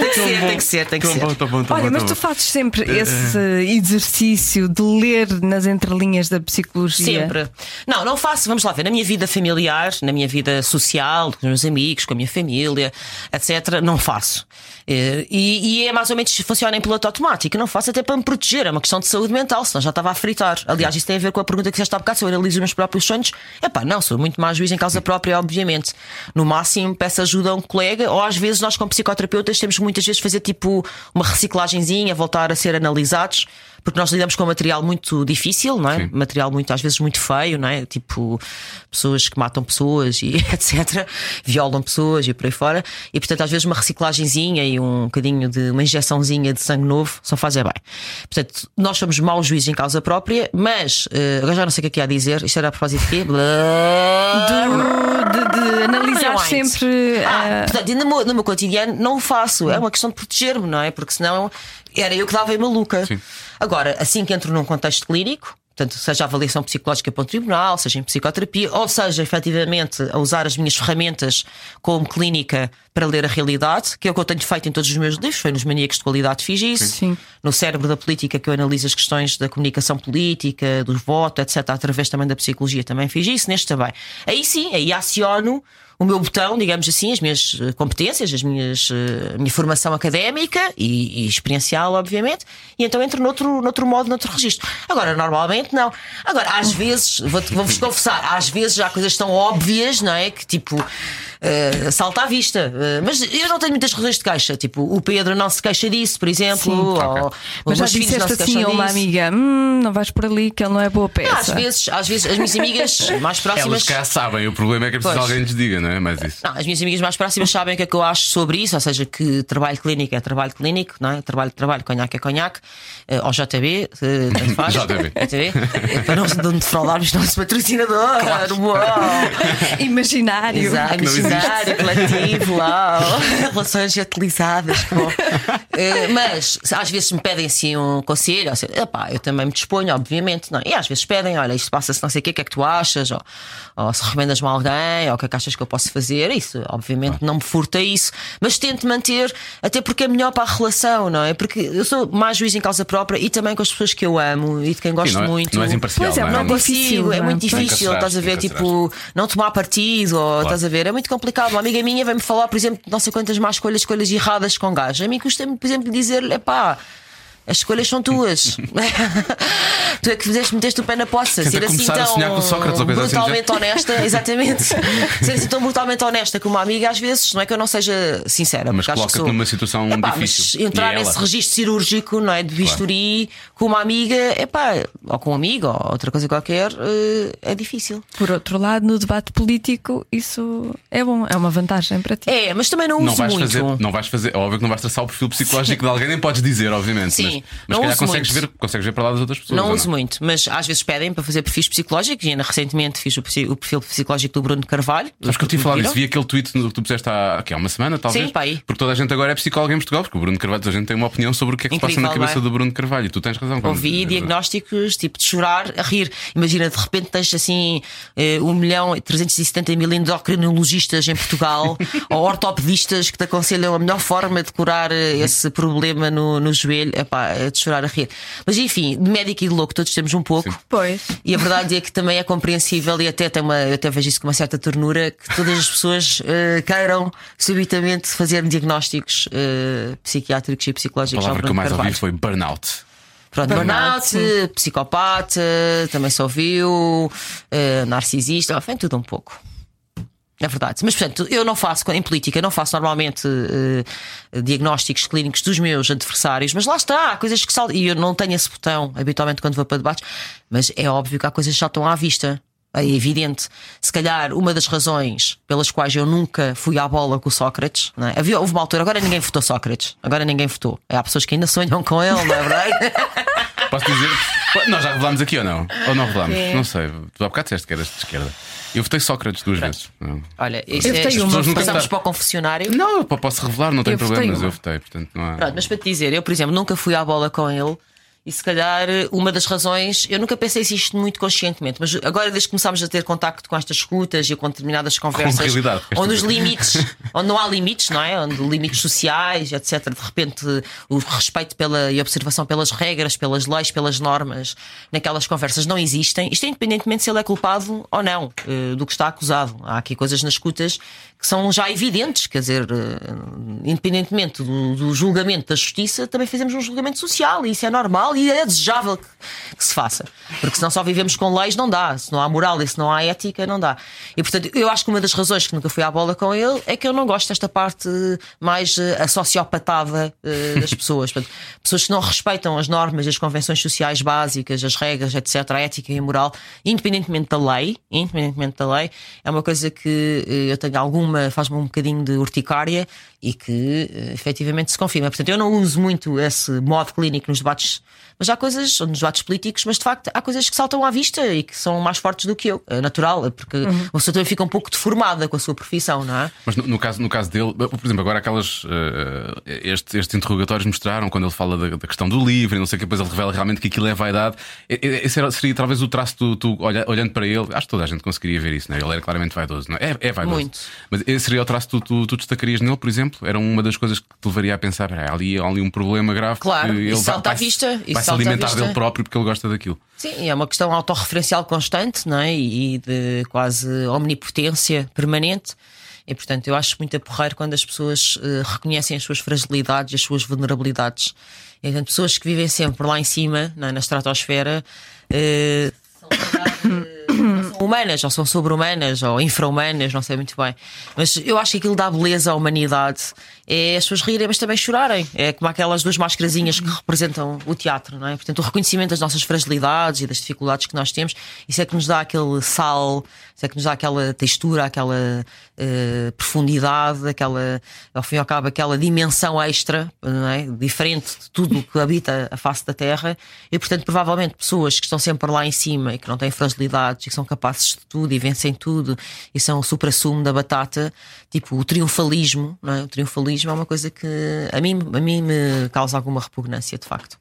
Tem que ser, tem que ser, tem que Tão ser. bom, tão bom, tão Olha, bom, mas tu fazes sempre esse exercício de ler nas entrelinhas da psicologia. Sempre. Não, não faço, vamos lá ver, na minha vida familiar, na minha vida social, com os meus amigos, com a minha família, etc., não faço. Eh, E, e é mais ou menos funciona em piloto automático. Não faço até para me proteger, é uma questão de saúde mental, senão já estava a fritar. Aliás, isso tem a ver com a pergunta que fizeste há bocado: se eu analiso os meus próprios sonhos. É pá, não, sou muito mais juiz em causa própria, obviamente. No máximo, peço ajuda a um colega, ou às vezes nós, como psicoterapeutas, temos muitas vezes fazer tipo uma reciclagenzinha, voltar a ser analisados. Porque nós lidamos com material muito difícil, não é? Sim. Material muito, às vezes, muito feio, não é? Tipo, pessoas que matam pessoas e etc. Violam pessoas e por aí fora. E, portanto, às vezes, uma reciclagenzinha e um bocadinho de uma injeçãozinha de sangue novo só faz é bem. Portanto, nós somos maus juízes em causa própria, mas eh, agora já não sei o que é que há a dizer. Isto era a propósito de quê? De, de- de analisar Rewind. sempre. Ah, ah, portanto, e no meu, no meu cotidiano não o faço. É uma questão de proteger-me, não é? Porque senão era eu que dava em maluca. Sim. Agora, assim que entro num contexto clínico, portanto, seja avaliação psicológica para um tribunal, seja em psicoterapia, ou seja, efetivamente, a usar as minhas ferramentas como clínica para ler a realidade, que é o que eu tenho feito em todos os meus livros, foi nos Maníacos de Qualidade fiz isso, Sim. no Cérebro da Política, que eu analiso as questões da comunicação política, dos votos, etc., através também da psicologia, também fiz isso, neste também. Aí sim, aí aciono o meu botão, digamos assim, as minhas eh, competências, as minhas, eh, a minha formação académica e, e experiencial, obviamente, e então entro noutro, noutro modo, noutro registro. Agora, normalmente não. Agora, às vezes, vou- vou-vos confessar, às vezes há coisas tão óbvias, não é? Que tipo. Eh, salta à vista, Eh, mas eu não tenho muitas razões de queixa. Tipo, o Pedro não se queixa disso, por exemplo, Sim. ou, Ok. ou mas já os meus filhos não disseste se assim a uma disso. amiga: hum, não vais por ali, que ele não é boa peça. Às vezes, às vezes, as minhas amigas mais próximas. Elas cá sabem, o problema é que é preciso Pois. alguém lhes diga, não é? Mais isso. Não, as minhas amigas mais próximas sabem o que é que eu acho sobre isso, ou seja, que trabalho clínico é trabalho clínico, não é? Trabalho, trabalho, conhaque é conhaque, eh, ou JB, eh, tanto faz. JB. JB, eh, para não, defraudarmos nosso patrocinador. Uau! Imaginário. Exato, não imaginário, coletivo, uau, relações utilizadas. bom. Eh, mas às vezes me pedem assim um conselho, assim, epá, eu também me disponho, obviamente, não. é? E às vezes pedem, olha, isto passa-se não sei o quê, o que é que tu achas? Ou, ou se recomendas-me a alguém, ou o que é que achas que eu posso fazer? Isso, obviamente, não me furta isso, mas tento manter, até porque é melhor para a relação, não é? Porque eu sou mais juiz em causa própria e também com as pessoas que eu amo e de quem gosto Sim, não, é, muito. não és imparcial. Pois é, não é? Não é consigo, difícil, é é? muito Nunca difícil, estás a ver? Tipo, não tomar partido, ou estás a ver? É muito complicado. Uma amiga minha vai-me falar, por exemplo, não sei quantas más escolhas, escolhas erradas com gajos. A mim custa-me, por exemplo, dizer-lhe: pá. As escolhas são tuas. tu é que fizeste, meteste o pé na poça. Tenta Ser assim começar a tão sonhar com Sócrates ou coisa assim brutalmente honesta, exatamente. Ser assim tão brutalmente honesta com uma amiga, às vezes, não é que eu não seja sincera, Mas coloca-te sou- numa situação Epá, difícil. Mas entrar é ela. nesse registro cirúrgico, não é? De bisturi com uma amiga, epá, ou com um amigo, ou outra coisa qualquer, eh, é difícil. Por outro lado, no debate político, isso é bom, é uma vantagem para ti. É, mas também não uso Não vais, muito. fazer, não vais fazer, é óbvio que não vais traçar o perfil psicológico de alguém, nem podes dizer, obviamente. Sim, mas mas não se calhar uso consegues muito. ver, consegues ver para lá das outras pessoas. Não uso muito, mas às vezes pedem para fazer perfis psicológicos e ainda recentemente fiz o perfil psicológico do Bruno Carvalho. Sabes que eu tive a falar Viram? disso, vi aquele tweet que tu puseste há, aqui, há uma semana, talvez. Sim, pá, aí. Porque toda a gente agora é psicólogo em Portugal, porque o Bruno Carvalho, toda a gente tem uma opinião sobre o que é que se passa Incrível, na cabeça é? do Bruno Carvalho. E tu tens razão. Ouvi diagnósticos tipo de chorar a rir. Imagina, de repente tens assim eh, 1 milhão e 370 mil endocrinologistas em Portugal ou ortopedistas que te aconselham a melhor forma de curar eh, esse problema no, no joelho. Epá, de chorar a rir. Mas enfim, de médico e de louco todos temos um pouco. Pois. E a verdade é que também é compreensível e até tem uma, eu até vejo isso com uma certa ternura que todas as pessoas eh, queiram subitamente fazer diagnósticos eh, psiquiátricos e A psicológicos. ao palavra que eu mais ouvi foi burnout. Pronto, Burnout, burnout, psicopata, também se ouviu, eh, narcisista, enfim, tudo um pouco. É verdade. Mas, portanto, eu não faço, em política, não faço normalmente eh, diagnósticos clínicos dos meus adversários, mas lá está, há coisas que saltam. E eu não tenho esse botão habitualmente quando vou para debates, mas é óbvio que há coisas que saltam à vista. É evidente. Se calhar, uma das razões pelas quais eu nunca fui à bola com o Sócrates, não é? Havia, houve uma altura, agora ninguém votou Sócrates, agora ninguém votou. Há pessoas que ainda sonham com ele, não é verdade? Posso dizer. Nós já revelámos aqui ou não? Ou não revelámos? É. Não sei. Tu há bocado disseste que eras de esquerda. Eu votei Sócrates duas vezes. Não. Olha, isto Eu é, votei uma, passamos nunca para o confessionário. Não, eu posso revelar, não tem problema, mas eu votei, portanto não há. Pronto, mas para te dizer, eu, por exemplo, nunca fui à bola com ele. E se calhar uma das razões, eu nunca pensei isto muito conscientemente, mas agora desde que começámos a ter contacto com estas escutas e com determinadas conversas, queres onde os limites, onde não há limites, não é? Onde limites sociais, etc. De repente o respeito pela, e observação pelas regras, pelas leis, pelas normas, naquelas conversas não existem. Isto é independentemente se ele é culpado ou não eh, do que está acusado. Há aqui coisas nas escutas que são já evidentes, quer dizer, eh, independentemente do, do julgamento da justiça, também fazemos um julgamento social e isso é normal e é desejável que, que se faça. Porque se não só vivemos com leis, não dá. Se não há moral e se não há ética, não dá. E portanto, eu acho que uma das razões que nunca fui à bola com ele é que eu não gosto desta parte mais eh, a sociopatada eh, das pessoas. Portanto, pessoas que não respeitam as normas as convenções sociais básicas, as regras, etc., a ética e a moral, independentemente da lei, independentemente da lei, é uma coisa que eh, eu tenho alguma, faz-me um bocadinho de urticária e que eh, efetivamente se confirma. Portanto, eu não uso muito esse modo clínico nos debates, mas há coisas, nos debates políticos, mas de facto há coisas que saltam à vista e que são mais fortes do que eu. É natural, porque a pessoa também fica um pouco deformada com a sua profissão, não é? Mas no, no caso, no caso dele, por exemplo, agora aquelas. eh, estes, estes interrogatórios mostraram quando ele fala da, da questão do livro e não sei o que, depois ele revela realmente que aquilo é vaidade. Esse era- seria talvez o traço do. Tu, olha- olhando para ele, acho que toda a gente conseguiria ver isso, não é? Ele era claramente vaidoso, não é? É, é vaidoso. Muito. Mas esse seria o traço que tu, tu, tu destacarias nele, por exemplo? Era uma das coisas que te levaria a pensar: "Ah, há ali, há ali um problema grave. Claro, que ele isso vai- salta à vai-se- vista, isso Vai se alimentar dele próprio porque ele gosta daquilo. Sim, é uma questão autorreferencial constante não é? e de quase omnipotência permanente. E portanto, eu acho muito porreiro quando as pessoas eh, reconhecem as suas fragilidades e as suas vulnerabilidades. E, portanto, pessoas que vivem sempre lá em cima, não é? na estratosfera, eh, são, humanas, ou são sobre-humanas, ou infra-humanas, não sei muito bem. Mas eu acho que aquilo dá beleza à humanidade. É as pessoas rirem, mas também chorarem. É como aquelas duas máscarazinhas que representam o teatro, não é? Portanto, o reconhecimento das nossas fragilidades e das dificuldades que nós temos, isso é que nos dá aquele sal, isso é que nos dá aquela textura, aquela eh, profundidade, aquela, ao fim e ao cabo, aquela dimensão extra, é? Diferente de tudo que habita a face da Terra. E, portanto, provavelmente pessoas que estão sempre lá em cima e que não têm fragilidades e que são capazes de tudo e vencem tudo e são o supra-sumo da batata, tipo o triunfalismo, é? O triunfalismo é uma coisa que a mim, a mim me causa alguma repugnância, de facto.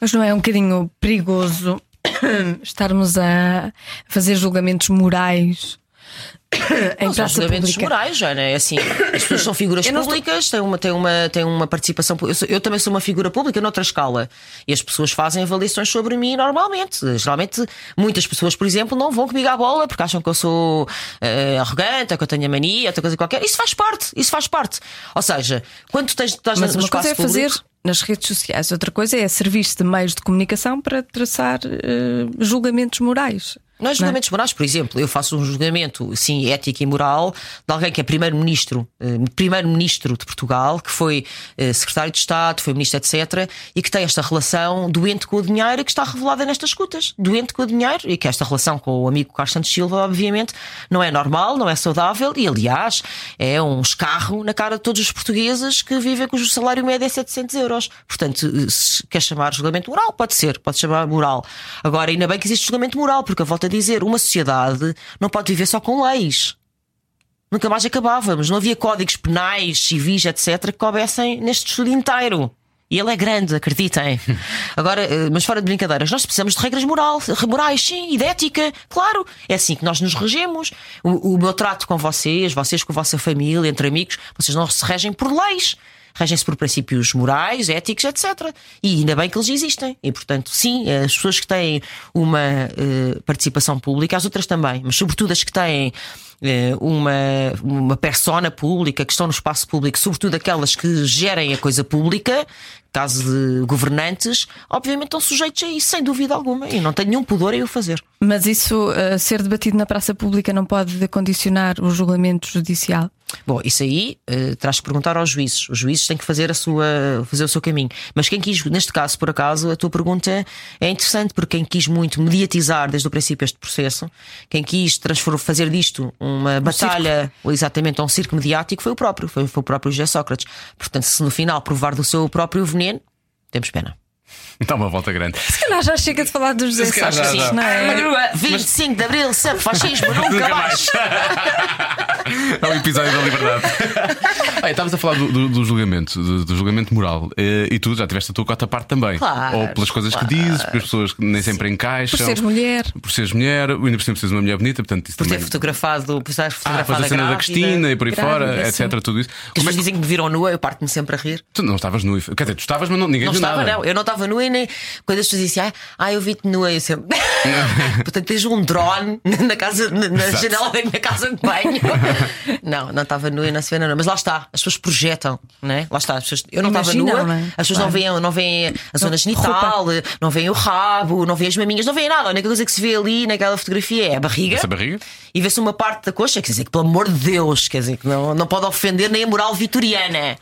Mas não é um bocadinho perigoso estarmos a fazer julgamentos morais em Não, praça julgamentos pública. morais, Joana. É assim, as pessoas são figuras não estou- públicas, têm uma, têm, uma, têm uma participação. Eu, sou- eu também sou uma figura pública noutra escala. E as pessoas fazem avaliações sobre mim normalmente. Geralmente, muitas pessoas, por exemplo, não vão comigo à bola porque acham que eu sou eh, arrogante, ou que eu tenho a mania, outra coisa qualquer. Isso faz parte, isso faz parte. Ou seja, quando tu tens, estás Mas no espaço é fazer público- nas redes sociais, outra coisa é servir-se de meios de comunicação para traçar eh, julgamentos morais. Não é Não julgamentos morais, por exemplo, eu faço um julgamento, sim, ético e moral de alguém que é primeiro-ministro, eh, primeiro-ministro de Portugal, que foi eh, secretário de Estado, foi ministro, etc., e que tem esta relação doente com o dinheiro que está revelada nestas escutas. Doente com o dinheiro e que esta relação com o amigo Carlos Santos Silva, obviamente, não é normal, não é saudável e, aliás, é um escarro na cara de todos os portugueses que vivem cujo salário médio é 700 euros. Portanto, eh, se quer chamar julgamento moral, pode ser, pode chamar moral. Agora, ainda bem que existe julgamento moral, porque eu volto a dizer, uma sociedade não pode viver só com leis. Nunca mais acabávamos. Não havia códigos penais, civis, etc., que coubessem neste estudo inteiro. E ele é grande, acreditem. Agora, eh, mas fora de brincadeiras, nós precisamos de regras moral, morais, sim, e de ética, claro. É assim que nós nos regemos. O, o meu trato com vocês, vocês com a vossa família, entre amigos, vocês não se regem por leis. Regem-se por princípios morais, éticos, etc. E ainda bem que eles existem. E, portanto, sim, as pessoas que têm uma eh, participação pública, as outras também, mas sobretudo as que têm eh, uma, uma persona pública, que estão no espaço público, sobretudo aquelas que gerem a coisa pública, caso de governantes, obviamente estão sujeitos a isso, sem dúvida alguma. E não tenho nenhum pudor em o fazer. Mas isso, eh, ser debatido na praça pública, não pode condicionar o julgamento judicial? Bom, isso aí eh, terás que perguntar aos juízes. Os juízes têm que fazer, a sua, fazer o seu caminho. Mas quem quis, neste caso, por acaso, a tua pergunta é interessante, porque quem quis muito mediatizar desde o princípio este processo, quem quis fazer disto uma batalha, ou exatamente um circo mediático, foi o próprio, foi, foi o próprio José Sócrates. Portanto, se no final provar do seu próprio veneno, temos pena. Dá uma volta grande. Se calhar já chega de falar dos José calhar já, Sócrates, já. não é? Madruga, 25 de Abril, sempre fascismo, nunca mais. É o episódio da liberdade. Olha, estavas a falar do, do- do julgamento, do, do julgamento moral. eh, E tu já tiveste a tua cota à parte também. Claro, Ou pelas coisas que dizes, pelas pessoas que nem sempre encaixam. Por seres mulher. Por seres mulher, ainda por cima seres uma mulher bonita, portanto isso Por ter também. fotografado, por estar Ah, fotografada a cena da grávida. Cristina e por aí grávida, fora, sim. etc. Tudo isso. Que as Como é pessoas que dizem que me viram nua, eu parto-me sempre a rir. tu não estavas nu? Quer dizer, tu estavas, mas não, ninguém Não viu estava, nada. não. Eu não estava nua e nem. Quando as pessoas dizem, ah, ah eu vi-te nua, eu sempre. Portanto, tens um drone na, casa, na, janela da minha casa de banho. não, não estava nua e não se vê nada. Mas lá está, as pessoas projetam, não é? Lá está, as pessoas, eu não estava nua, não é? as pessoas Claro. não veem, não veem a zona genital, não veem o rabo, não veem as maminhas, não veem nada. A única coisa que se vê ali naquela fotografia é a barriga. Essa barriga? E vê-se uma parte da coxa, quer dizer, que pelo amor de Deus, quer dizer, que não, não pode ofender nem a moral vitoriana.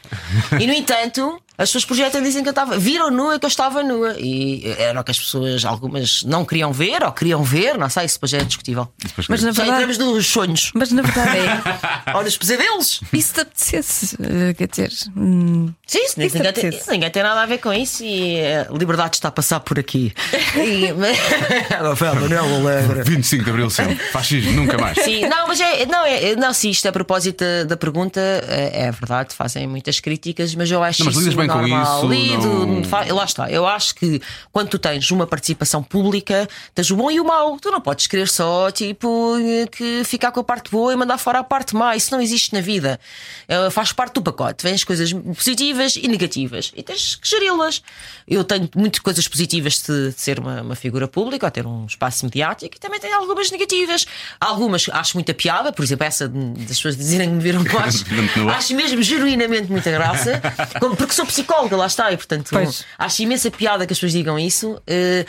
E no entanto, as pessoas projetam e dizem que eu estava. Viram nua que eu estava nua. E era o que as pessoas, algumas não queriam ver, ou queriam ver, não sei, isso depois é discutível. Depois Mas na Já verdade, entramos nos sonhos, mas na verdade é. ou nos pesadelos. E se te apetecesse, eh, quer dizer, hum, Sim, isso, Isso ninguém, tem, isso ninguém tem nada a ver com isso e a liberdade está a passar por aqui. E, Rafael Manuel Alegre. 25 de Abril sempre. Fascismo, nunca mais. Sim, não, mas é, não, é, não, se isto é a propósito da, da pergunta, é, é verdade, fazem muitas críticas, mas eu acho Não, mas isso bem com normal. isso, Lido, não- lá está. Eu acho que quando tu tens uma participação pública, tens o bom e o mau. Tu não podes querer só, tipo, que ficar com a parte boa e mandar fora a parte má. Isso não existe na vida. Eh, faz parte do pacote. As coisas positivas e negativas e tens que geri-las. Eu tenho muitas coisas positivas de, de ser uma, uma figura pública, ou ter um espaço mediático, e também tenho algumas negativas. Algumas acho muita piada, por exemplo, essa das pessoas dizerem que me viram com ar. acho mesmo genuinamente muita graça, como- porque sou psicóloga, lá está, e portanto Pois. acho imensa piada que as pessoas digam isso. Eh,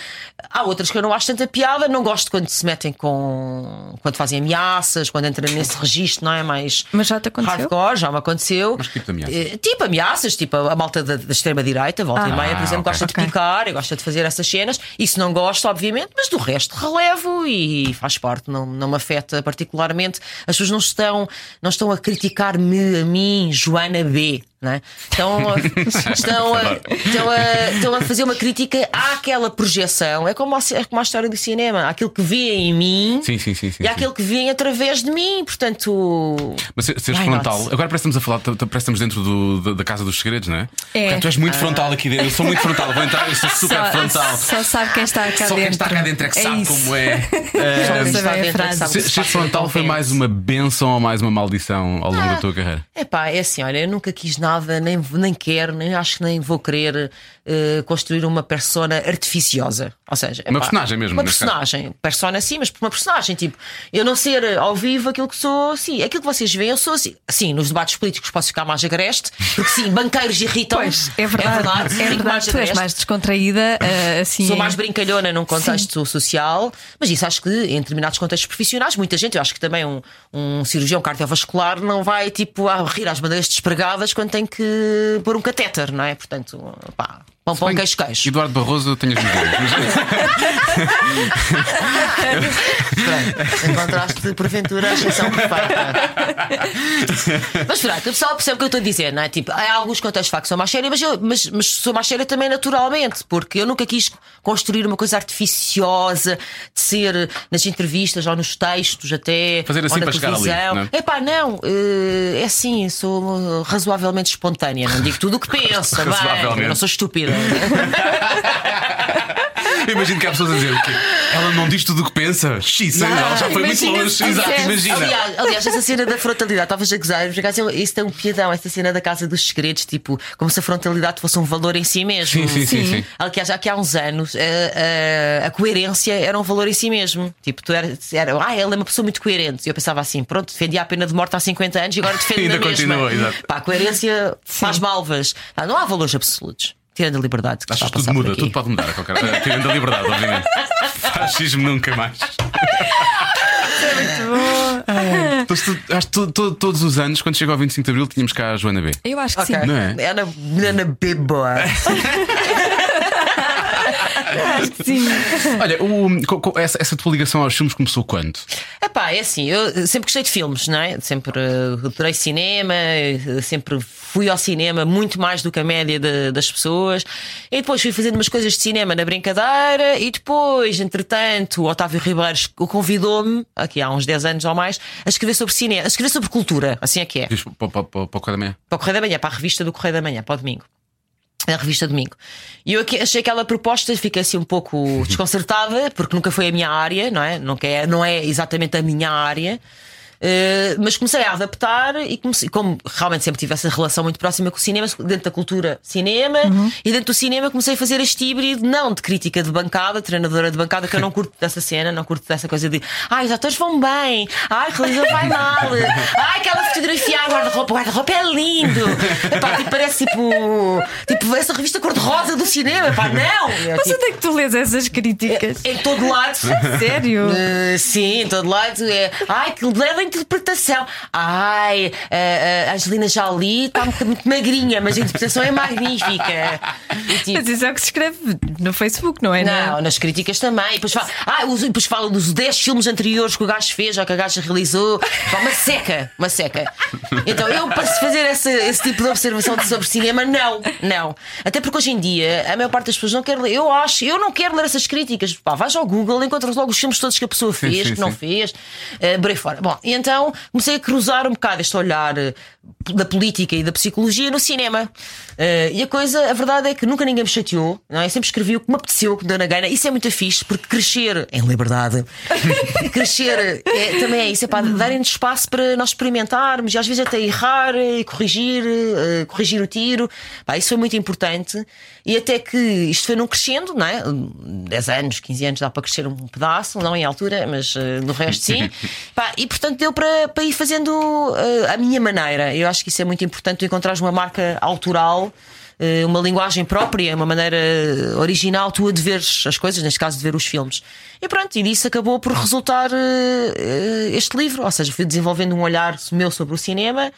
há outras que eu não acho tanta piada, não gosto quando se metem com. quando fazem ameaças, quando entram nesse registro, não é? Mais Mas já te aconteceu? hardcore, já me aconteceu. Mas que tipo de ameaças? Eh, tipo ameaças, tipo a malta da, da extrema-direita, volta Ah. e meia, por exemplo, ok. gosta Ok. de picar, e gosta de fazer essas cenas. Isso não gosto, obviamente, mas do resto relevo e faz parte, não, não me afeta particularmente. As pessoas não estão, não estão a criticar-me, a mim, Joana B. Não é? Estão, a- estão, a, estão, a, estão a fazer uma crítica àquela projeção. É como a, é como a história do cinema. Aquilo que vê em mim Sim, sim, sim. sim, e aquilo que vê através de mim. Portanto. Mas se- seres Why not? frontal, agora parece que estamos a falar, parece que estamos dentro do- da, da casa dos segredos, não é? É. Porque tu és muito frontal aqui dentro. Eu sou muito frontal, vou entrar, eu sou super Só- frontal. Só sabe quem está cá Só dentro. quem está cá dentro é que sabe isso. como é. Só. Ser se ser faz frontal foi mais uma benção ou mais uma maldição ao longo da tua carreira? Epá, é assim, olha, eu nunca quis nada, nem, nem quero, nem acho que nem vou querer eh, construir uma persona artificiosa. Ou seja, Uma epá, personagem mesmo, Uma neste caso. personagem. Persona sim, mas uma personagem. Tipo, eu não ser eh, ao vivo aquilo que sou, sim. Aquilo que vocês veem, eu sou assim. Sim, nos debates políticos posso ficar mais agreste, porque sim, banqueiros irritam. Pois, é verdade. É verdade, É verdade, mais tu és mais descontraída, eh, assim. Sou mais brincalhona num contexto social, mas isso acho que em determinados contextos profissionais, muita gente, eu acho que também um, um cirurgião cardiovascular não vai tipo a rir às bandeiras despregadas quando tem que pôr um catéter, não é? Portanto, pá, pão, pão, queijo, queijo. Eduardo Barroso, tenho as minhas Pronto, encontraste porventura a exceção perfeita. mas pronto, o pessoal percebe o que eu estou a dizer, não é? Tipo, há alguns contextos de facto que sou mais séria, mas, eu, mas, mas sou mais séria também naturalmente, porque eu nunca quis construir uma coisa artificiosa de ser nas entrevistas ou nos textos, até Fazer assim para chegar ali, é? Epá, não, eh, é assim, sou razoavelmente espontânea, não digo tudo o que penso, bem, Razoavelmente. eu não sou estúpida. Imagino que há pessoas a dizer que ela não diz tudo o que pensa. Xisa, ela já foi muito longe. Exato, imagina. Aliás, aliás, essa cena da frontalidade, estavas a gozar, por acaso, isso tem um piadão, essa cena da Casa dos Segredos, tipo, como se a frontalidade fosse um valor em si mesmo. Sim, sim, sim, sim. Aliás, já que há uns anos a, a- a coerência era um valor em si mesmo. Tipo, tu era, era, ah, ela é uma pessoa muito coerente. E eu pensava assim, pronto, defendia a pena de morte há 50 anos e agora defende Ainda a mesma. continua, exato. Pá, a coerência faz malvas. Não há valores absolutos. Tirando a liberdade que Achas que tudo muda, tudo pode mudar a qualquer eh, Tirando a liberdade, obviamente. Fascismo nunca mais. Tu- acho que to- to- todos os anos, quando chega ao 25 de Abril, tínhamos cá a Joana B. Eu acho que Ok. sim. Não é? Ana, Ana Beboa. Acho que sim. Olha, o- essa, essa tua ligação aos filmes começou quando? Epá, é assim, eu sempre gostei de filmes, não é? Sempre uh, adorei cinema, uh, sempre fui ao cinema muito mais do que a média de- das pessoas. E depois fui fazendo umas coisas de cinema na brincadeira, e depois, entretanto, o Otávio Ribeiros convidou-me, aqui há uns 10 anos ou mais, a escrever sobre cinema, a escrever sobre cultura, assim é que é. Para, para, para, para o Correio da Manhã. Para o Correio da Manhã, para a revista do Correio da Manhã, para o domingo. A revista Domingo. E eu achei aquela proposta, fiquei assim um pouco desconcertada, porque nunca foi a minha área, não é? Nunca é não é exatamente a minha área. Eh, mas comecei a adaptar e comecei, como realmente sempre tive essa relação muito próxima com o cinema, dentro da cultura cinema, e dentro do cinema comecei a fazer este híbrido, não de crítica de bancada, treinadora de bancada, que eu não curto dessa cena, não curto dessa coisa de ai, os atores vão bem, ai, o realizador vai mal, ai, aquela fotografia, ai, guarda-roupa, guarda-roupa é lindo. Epá, tipo, parece tipo, tipo essa revista cor-de-rosa do cinema, pá, não! É, Mas tipo, onde é que tu lês essas críticas? em todo lado. Sério? Uh, sim, em todo lado é. Ai, que bela interpretação. Ai, uh, uh, a Angelina Jolie está muito, muito magrinha, mas a interpretação é magnífica. E, tipo, Mas isso é o que se escreve no Facebook, não é? não, nas críticas também. E depois fala, ah, os- depois fala dos 10 filmes anteriores que o gajo fez ou que a gaja realizou. Pá, uma seca, uma seca. Então eu, para se fazer esse, esse tipo de observação sobre cinema, não, não. Até porque hoje em dia a maior parte das pessoas não quer ler. Eu acho, eu não quero ler essas críticas. Pá, vais ao Google, encontras logo os filmes todos que a pessoa fez, sim, que não sim. fez, uh, por aí fora. Bom, e então comecei a cruzar um bocado este olhar eh, da política e da psicologia no cinema. Eh, e a coisa, a verdade é que nunca ninguém me chateou, não é? Sempre escrevi o que me apeteceu, o que me deu na gana. Isso é muito fixe, porque crescer em liberdade, crescer é, também é isso, é para darem-nos espaço para nós experimentarmos e às vezes até errar e corrigir, eh, corrigir o tiro. Pá, isso foi muito importante. E até que isto foi num crescendo, não é? 10 anos, 15 anos dá para crescer um pedaço, não em altura, mas eh, no resto sim. Pá, e portanto deu para, para ir fazendo a minha maneira. Eu acho que isso é muito importante, tu encontrares uma marca autoral. eh, Uma linguagem própria, uma maneira original tua de ver as coisas, neste caso de ver os filmes. E pronto, e disso acabou por resultar eh, eh, este livro. Ou seja, fui desenvolvendo um olhar meu sobre o cinema eh,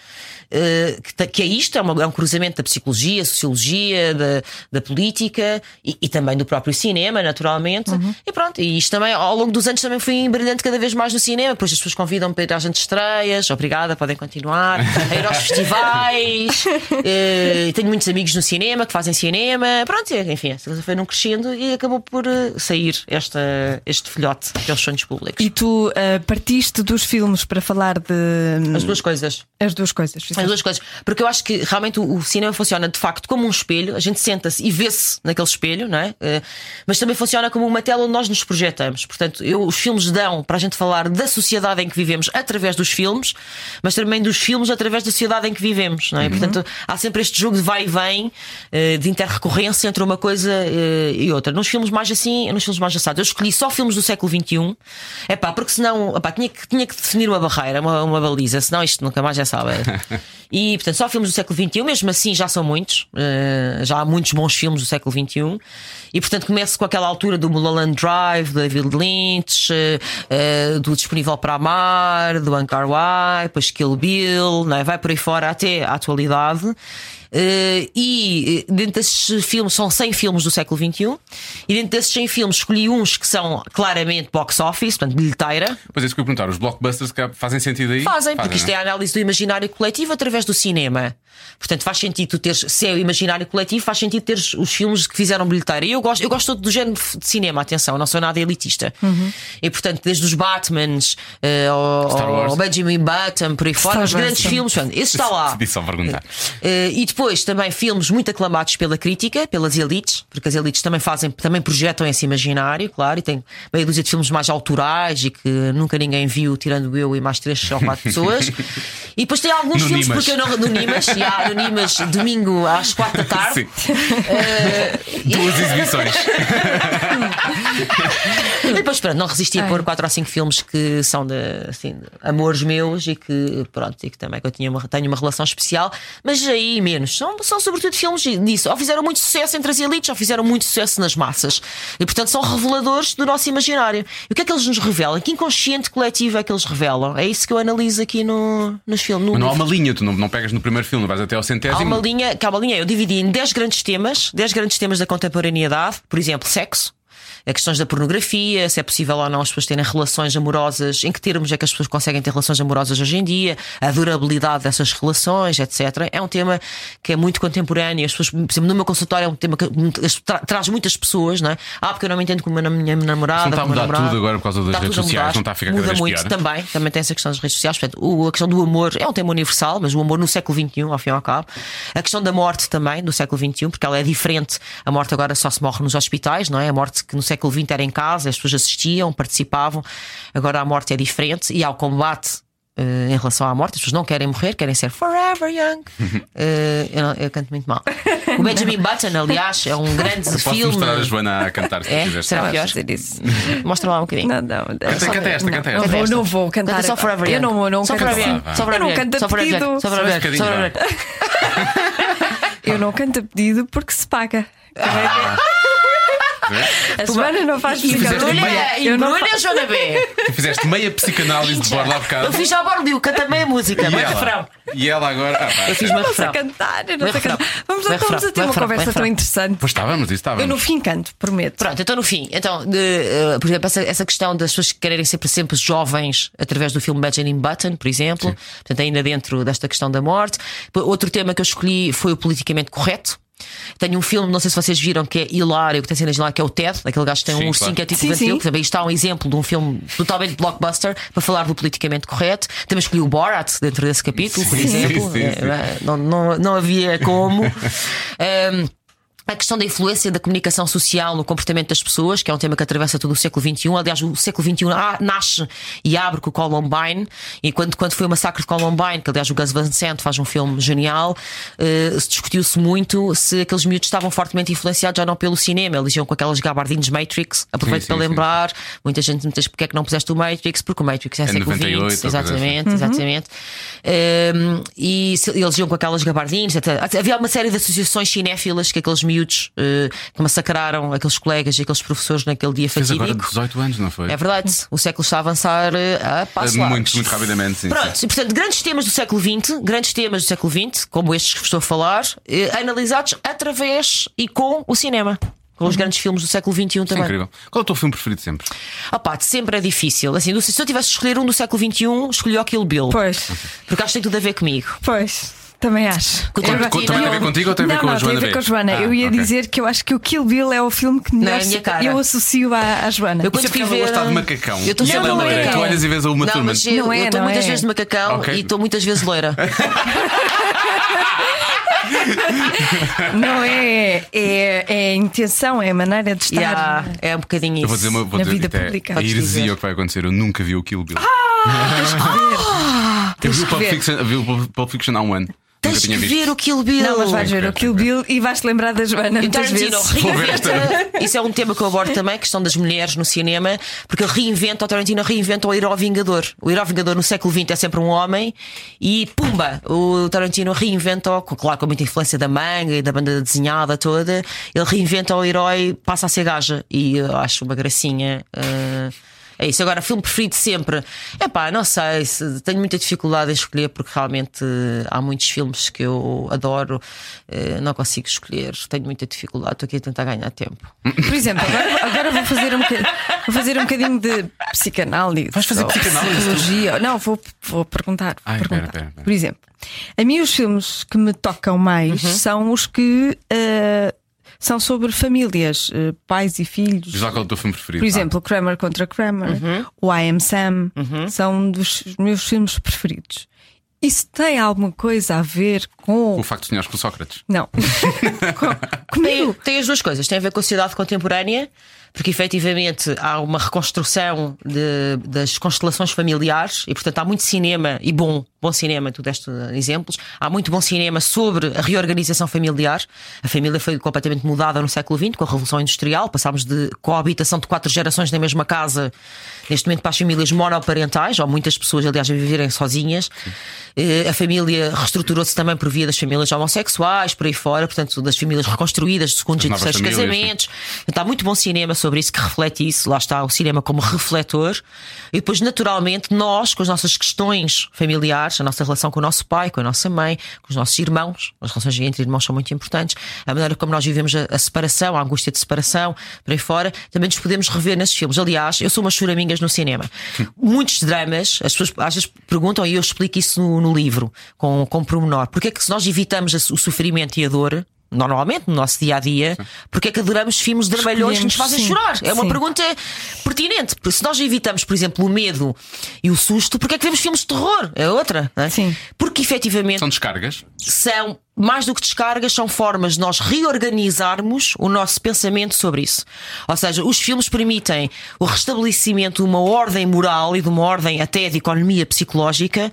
que, ta- que é isto, é, uma- é um cruzamento da psicologia, sociologia, da, da política e, e também do próprio cinema, naturalmente. E pronto, e isto também, ao longo dos anos, também fui brilhante cada vez mais no cinema. Depois as pessoas convidam-me para ir às gente estreias. Obrigada, podem continuar. A ir aos festivais. Eh, tenho muitos amigos no cinema que fazem cinema. Pronto, enfim, foi num crescendo e acabou por eh, sair esta, este filhote que é os sonhos públicos. E tu ah, partiste dos filmes para falar de. As duas coisas. As duas coisas. As duas coisas. Porque eu acho que realmente o, o cinema funciona de facto como um espelho, a gente senta-se e vê-se naquele espelho, não é? Eh, mas também funciona como uma tela onde nós nos projetamos. Portanto, eu, os filmes dão para a gente falar da sociedade em que vivemos através dos filmes, mas também dos filmes através da sociedade em que vivemos, não é? Portanto, há sempre este jogo de vai e vem, eh, de interrecorrência entre uma coisa eh, e outra. Nos filmes mais assim, nos filmes mais assados, eu escolhi só filmes do século XXI, é pá, porque senão epá, tinha, que, tinha que definir uma barreira, uma, uma baliza, senão isto nunca mais é sábado. E portanto, só filmes do século XXI, mesmo assim já são muitos, eh, já há muitos bons filmes do século XXI. E portanto, começo com aquela altura do Mulholland Drive, do David Lynch, eh, do Disponível para Amar, do Ancar Wai, depois Kill Bill, não é? vai por aí fora até à atualidade. Eh, e eh, dentro desses filmes são 100 filmes do século XXI, e dentro desses 100 filmes escolhi uns que são claramente box office, portanto, bilheteira. Pois é, isso que eu ia perguntar. Os blockbusters que fazem sentido aí? Fazem, porque isto não é a análise do imaginário coletivo através do cinema. Portanto, faz sentido tu teres, se é o imaginário coletivo, faz sentido teres os filmes que fizeram bilheteira. E eu gosto, eu gosto todo do género de cinema, atenção, não sou nada elitista. E portanto, desde os Batmans eh, ao, Star Wars. ao Benjamin Button, por aí fora, os Wars grandes também. filmes, portanto, esse está lá. Disse só perguntar. Eh, e depois também filmes muito aclamados pela crítica, pelas elites, porque as elites também fazem, também projetam esse imaginário, claro, e tem meia dúzia de filmes mais autorais e que nunca ninguém viu, tirando eu e mais três ou quatro pessoas. E depois tem alguns No filmes, Nimas. porque eu não. No Nimas, e há no Nimas, domingo às quatro da tarde. Eh, Duas exibições. E depois, pronto, não resisti a pôr quatro ou cinco filmes que são de, assim, amores meus e que, pronto, e que também que eu tinha uma, tenho uma relação especial, mas aí menos. São, são sobretudo filmes disso. Ou fizeram muito sucesso entre as elites, ou fizeram muito sucesso nas massas. E portanto são reveladores do nosso imaginário. E o que é que eles nos revelam? Que inconsciente coletivo é que eles revelam? É isso que eu analiso aqui no, nos filmes. no Mas não há livro. uma linha, tu não, não pegas no primeiro filme, vais até ao Há centésimo. uma linha, que há uma linha, eu dividi em 10 grandes temas, 10 grandes temas da contemporaneidade, por exemplo, sexo. A questões da pornografia, se é possível ou não as pessoas terem relações amorosas, em que termos é que as pessoas conseguem ter relações amorosas hoje em dia, a durabilidade dessas relações, etc. É um tema que é muito contemporâneo. As pessoas, por exemplo, no meu consultório é um tema que tra- traz muitas pessoas, não é? Ah, porque eu não me entendo com a minha namorada. Não está a mudar tudo agora por causa das redes sociais, não está a ficar cada Muda vez muito pior. também, também tem essa questão das redes sociais. Portanto, a questão do amor é um tema universal, mas o amor no século XXI, ao fim e ao cabo. A questão da morte também, no século XXI, porque ela é diferente. A morte agora só se morre nos hospitais, não é? A morte que no século XX era em casa, as pessoas assistiam, participavam. Agora a morte é diferente e há o combate. eh, em relação à morte, as pessoas não querem morrer, querem ser forever young. Eh, eu, não- eu canto muito mal. O Benjamin Button, aliás, é um grande Posso filme. mostrar a Joana a cantar se É? quiseres. Será pior? fazer isso. Mostra lá um bocadinho. Não, não. Canta, só- canta esta, canta Não esta. vou, não vou cantar. Canta só. Forever Eu não, não só canto Forever assim. Young. Só Forever Eu não Young. canto Só a Forever Young. pedido. Só Forever Só Young. Só Forever Young. Eu não canto a pedido porque se paga. Ah. A Joana não faz música. meia- Embrulha, Eu Joana B. Tu fizeste meia psicanálise de borla há Eu bocado. fiz já a bordo, canta meia música, E meio refrão. ela, e ela agora. Ah, pá, Eu fiz uma não sei refrão. cantar, eu não sei cantar. Vamos, estamos a ter vai uma conversa tão interessante. Pois estávamos, isso estávamos. Eu no fim canto, prometo. Pronto, então no fim, então, eh, por exemplo, essa, questão das pessoas que quererem sempre, sempre jovens através do filme Benjamin Button, por exemplo, portanto, ainda dentro desta questão da morte. Outro tema que eu escolhi foi o politicamente correto. Tenho um filme, não sei se vocês viram, que é hilário, que tem cenas lá, que é o Ted, aquele gajo que tem Sim, um ursinho claro. que é tipo Sim, sim. que também está um exemplo de um filme totalmente blockbuster para falar do politicamente correto. Também escolhi o Borat dentro desse capítulo, por exemplo. sim, É, sim. é, Não, não, não havia como. Ehm, a questão da influência da comunicação social no comportamento das pessoas, que é um tema que atravessa todo o século XXI. Aliás, o século XXI ah, nasce e abre com o Columbine. E quando, quando foi o massacre de Columbine, que aliás o Gus Van Sant faz um filme genial, se discutiu-se muito se aqueles miúdos estavam fortemente influenciados ou não pelo cinema. Eles iam com aquelas gabardines Matrix. Aproveito Sim, para sim, sim. lembrar. Muita gente me diz porque é que não puseste o Matrix, porque o Matrix é, É século 98, XX. coisa assim. Exatamente, exatamente. Um, e se- eles iam com aquelas gabardines, etc. havia uma série de associações cinéfilas que aqueles miúdos miúdos eh, que massacraram aqueles colegas e aqueles professores naquele dia Fez agora fatídico. 18 anos, não foi? É verdade, o século está a avançar eh, a passo muito, largos. muito rapidamente, sim. Pronto, e portanto, grandes temas do século XX, grandes temas do século XX, como estes que vos estou a falar, eh, analisados através e com o cinema. Com os grandes filmes do século XXI Isso é também. incrível. Qual é o teu filme preferido sempre? Ah pá, sempre é difícil. Assim, se eu tivesse de escolher um do século XXI, escolhi o Kill Bill. Pois, Porque acho que tem tudo a ver comigo. pois. Também acho. Com- Eu- com- Também tem a ver contigo ou tem a ver não, com a não, Joana tem a ver com a Joana. Ah, eu ia ok. dizer que eu acho que o Kill Bill é o filme que melhor minha se- cara. eu associo à, à Joana. Eu quando é fui ela ver. gosta de macacão. Eu estou E ela sempre é loira. Tu olhas e vês a Uma Não, Thurman. mas eu Não é, eu estou não muitas é. vezes de macacão Ok. e estou muitas vezes loira. Não é, é, é a intenção, é a maneira de estar. Yeah, é um bocadinho isso. Eu vou dizer uma vou Na dizer vida pública. A Podes heresia dizer. o que vai acontecer. Eu nunca vi o Kill Bill. Tens que ver. eu tens vi o Pulp. Fiction, vi o Pulp Fiction há um ano. Tens que visto. ver o Kill Bill. Não, mas vais ver o Kill Bill e vais-te lembrar da Joana E o muitas Tarantino vezes. Ver reinventa. Isso é um tema que eu abordo também, a questão das mulheres no cinema, porque ele reinventa, o Tarantino reinventa o herói vingador. O herói vingador no século XX é sempre um homem e pumba! O Tarantino reinventa, claro, com muita influência da manga e da banda desenhada toda, ele reinventa o herói, passa a ser gaja. E eu acho uma gracinha. eh, é isso. Agora, filme preferido sempre. É pá, não sei, se- tenho muita dificuldade em escolher porque realmente eh, há muitos filmes que eu adoro, eh, não consigo escolher, tenho muita dificuldade, estou aqui a tentar ganhar tempo. Por exemplo, agora, agora vou, fazer um bocadinho, vou fazer um bocadinho de psicanálise. Vais fazer psicanálise? Psicologia. Não, vou, vou perguntar. Ai, perguntar. espera, espera, espera. Por exemplo, a mim os filmes que me tocam mais Uhum. são os que eh, são sobre famílias, eh, pais e filhos. Diz lá qual é o teu filme preferido. Por exemplo, Kramer contra Kramer, Uhum. o I Am Sam, são um dos meus filmes preferidos. Isso tem alguma coisa a ver com. o facto de sonhares com Sócrates. Não. Com- Tem, Comigo. tem as duas coisas, tem a ver com a sociedade contemporânea, porque efetivamente há uma reconstrução de- das constelações familiares e, portanto, há muito cinema e bom, bom cinema, tu deste exemplos. Há muito bom cinema sobre a reorganização familiar. A família foi completamente mudada no século XX com a Revolução Industrial. Passámos de coabitação de quatro gerações na mesma casa, neste momento, para as famílias monoparentais, ou muitas pessoas, aliás, a viverem sozinhas. Eh, A família reestruturou-se também por via das famílias homossexuais, por aí fora, portanto, das famílias reconstruídas, de segundos e terceiros casamentos. Portanto, há muito bom cinema sobre isso que reflete isso. Lá está o cinema como refletor. E depois, naturalmente, nós, com as nossas questões familiares, a nossa relação com o nosso pai, com a nossa mãe, com os nossos irmãos, as relações entre irmãos são muito importantes, a maneira como nós vivemos a, a separação, a angústia de separação, por aí fora, também nos podemos rever nesses filmes. Aliás, eu sou uma choramingas no cinema. Muitos dramas, as pessoas às vezes perguntam, e eu explico isso no, no livro, com, com pormenor. Porque é que se nós evitamos o sofrimento e a dor, normalmente, no nosso dia a dia, porque é que adoramos filmes dramalhões que nos fazem sim. chorar? É uma Sim. pergunta pertinente. Porque se nós evitamos, por exemplo, o medo e o susto, porque é que vemos filmes de terror? É outra, não é? Sim. Porque efetivamente São descargas. são mais do que descargas, são formas de nós reorganizarmos o nosso pensamento sobre isso. Ou seja, os filmes permitem o restabelecimento de uma ordem moral e de uma ordem até de economia psicológica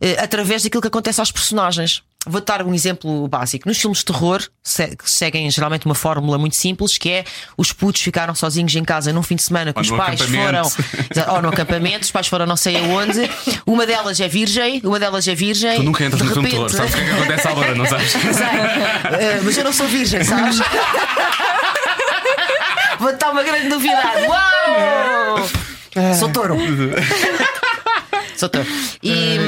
eh, através daquilo que acontece aos personagens. Vou dar um exemplo básico. Nos filmes de terror, se- que seguem geralmente uma fórmula muito simples, que é os putos ficaram sozinhos em casa num fim de semana que Ou os pais foram. Ou no acampamento, os pais foram não sei aonde. Uma delas é virgem, uma delas é virgem. Tu nunca entras de no filme de terror. repente- Sabes o que é que acontece à hora, não sabes? Sei. Eh, mas eu não sou virgem, sabes? Vou dar uma grande novidade. Uau! Sou touro. Sou touro. E.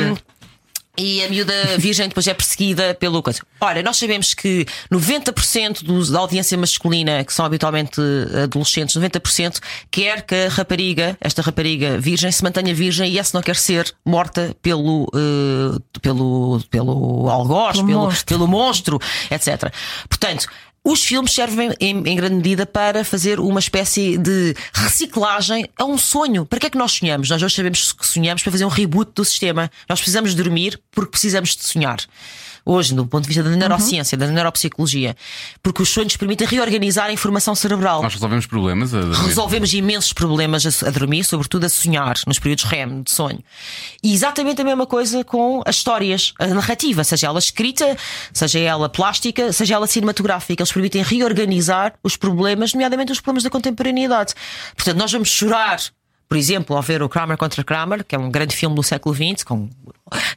E a miúda virgem depois é perseguida pelo coisa. Olha, nós sabemos que 90% dos, da audiência masculina, que são habitualmente adolescentes, 90% quer que a rapariga, esta rapariga virgem, se mantenha virgem e essa não quer ser morta pelo, eh, pelo, pelo algoz, Pelo pelo, monstro. pelo monstro, etc. Portanto, os filmes servem em, em grande medida para fazer uma espécie de reciclagem a um sonho. Para que é que nós sonhamos? Nós hoje sabemos que sonhamos para fazer um reboot do sistema. Nós precisamos dormir porque precisamos de sonhar. Hoje, do ponto de vista da neurociência, da neuropsicologia, porque os sonhos permitem reorganizar a informação cerebral. Nós resolvemos problemas. A dormir. Resolvemos imensos problemas a, a dormir, sobretudo a sonhar, nos períodos REM, de sonho. E exatamente a mesma coisa com as histórias, a narrativa, seja ela escrita, seja ela plástica, seja ela cinematográfica. Eles permitem reorganizar os problemas, nomeadamente os problemas da contemporaneidade. Portanto, nós vamos chorar. Por exemplo, ao ver o Kramer contra Kramer, que é um grande filme do século XX, com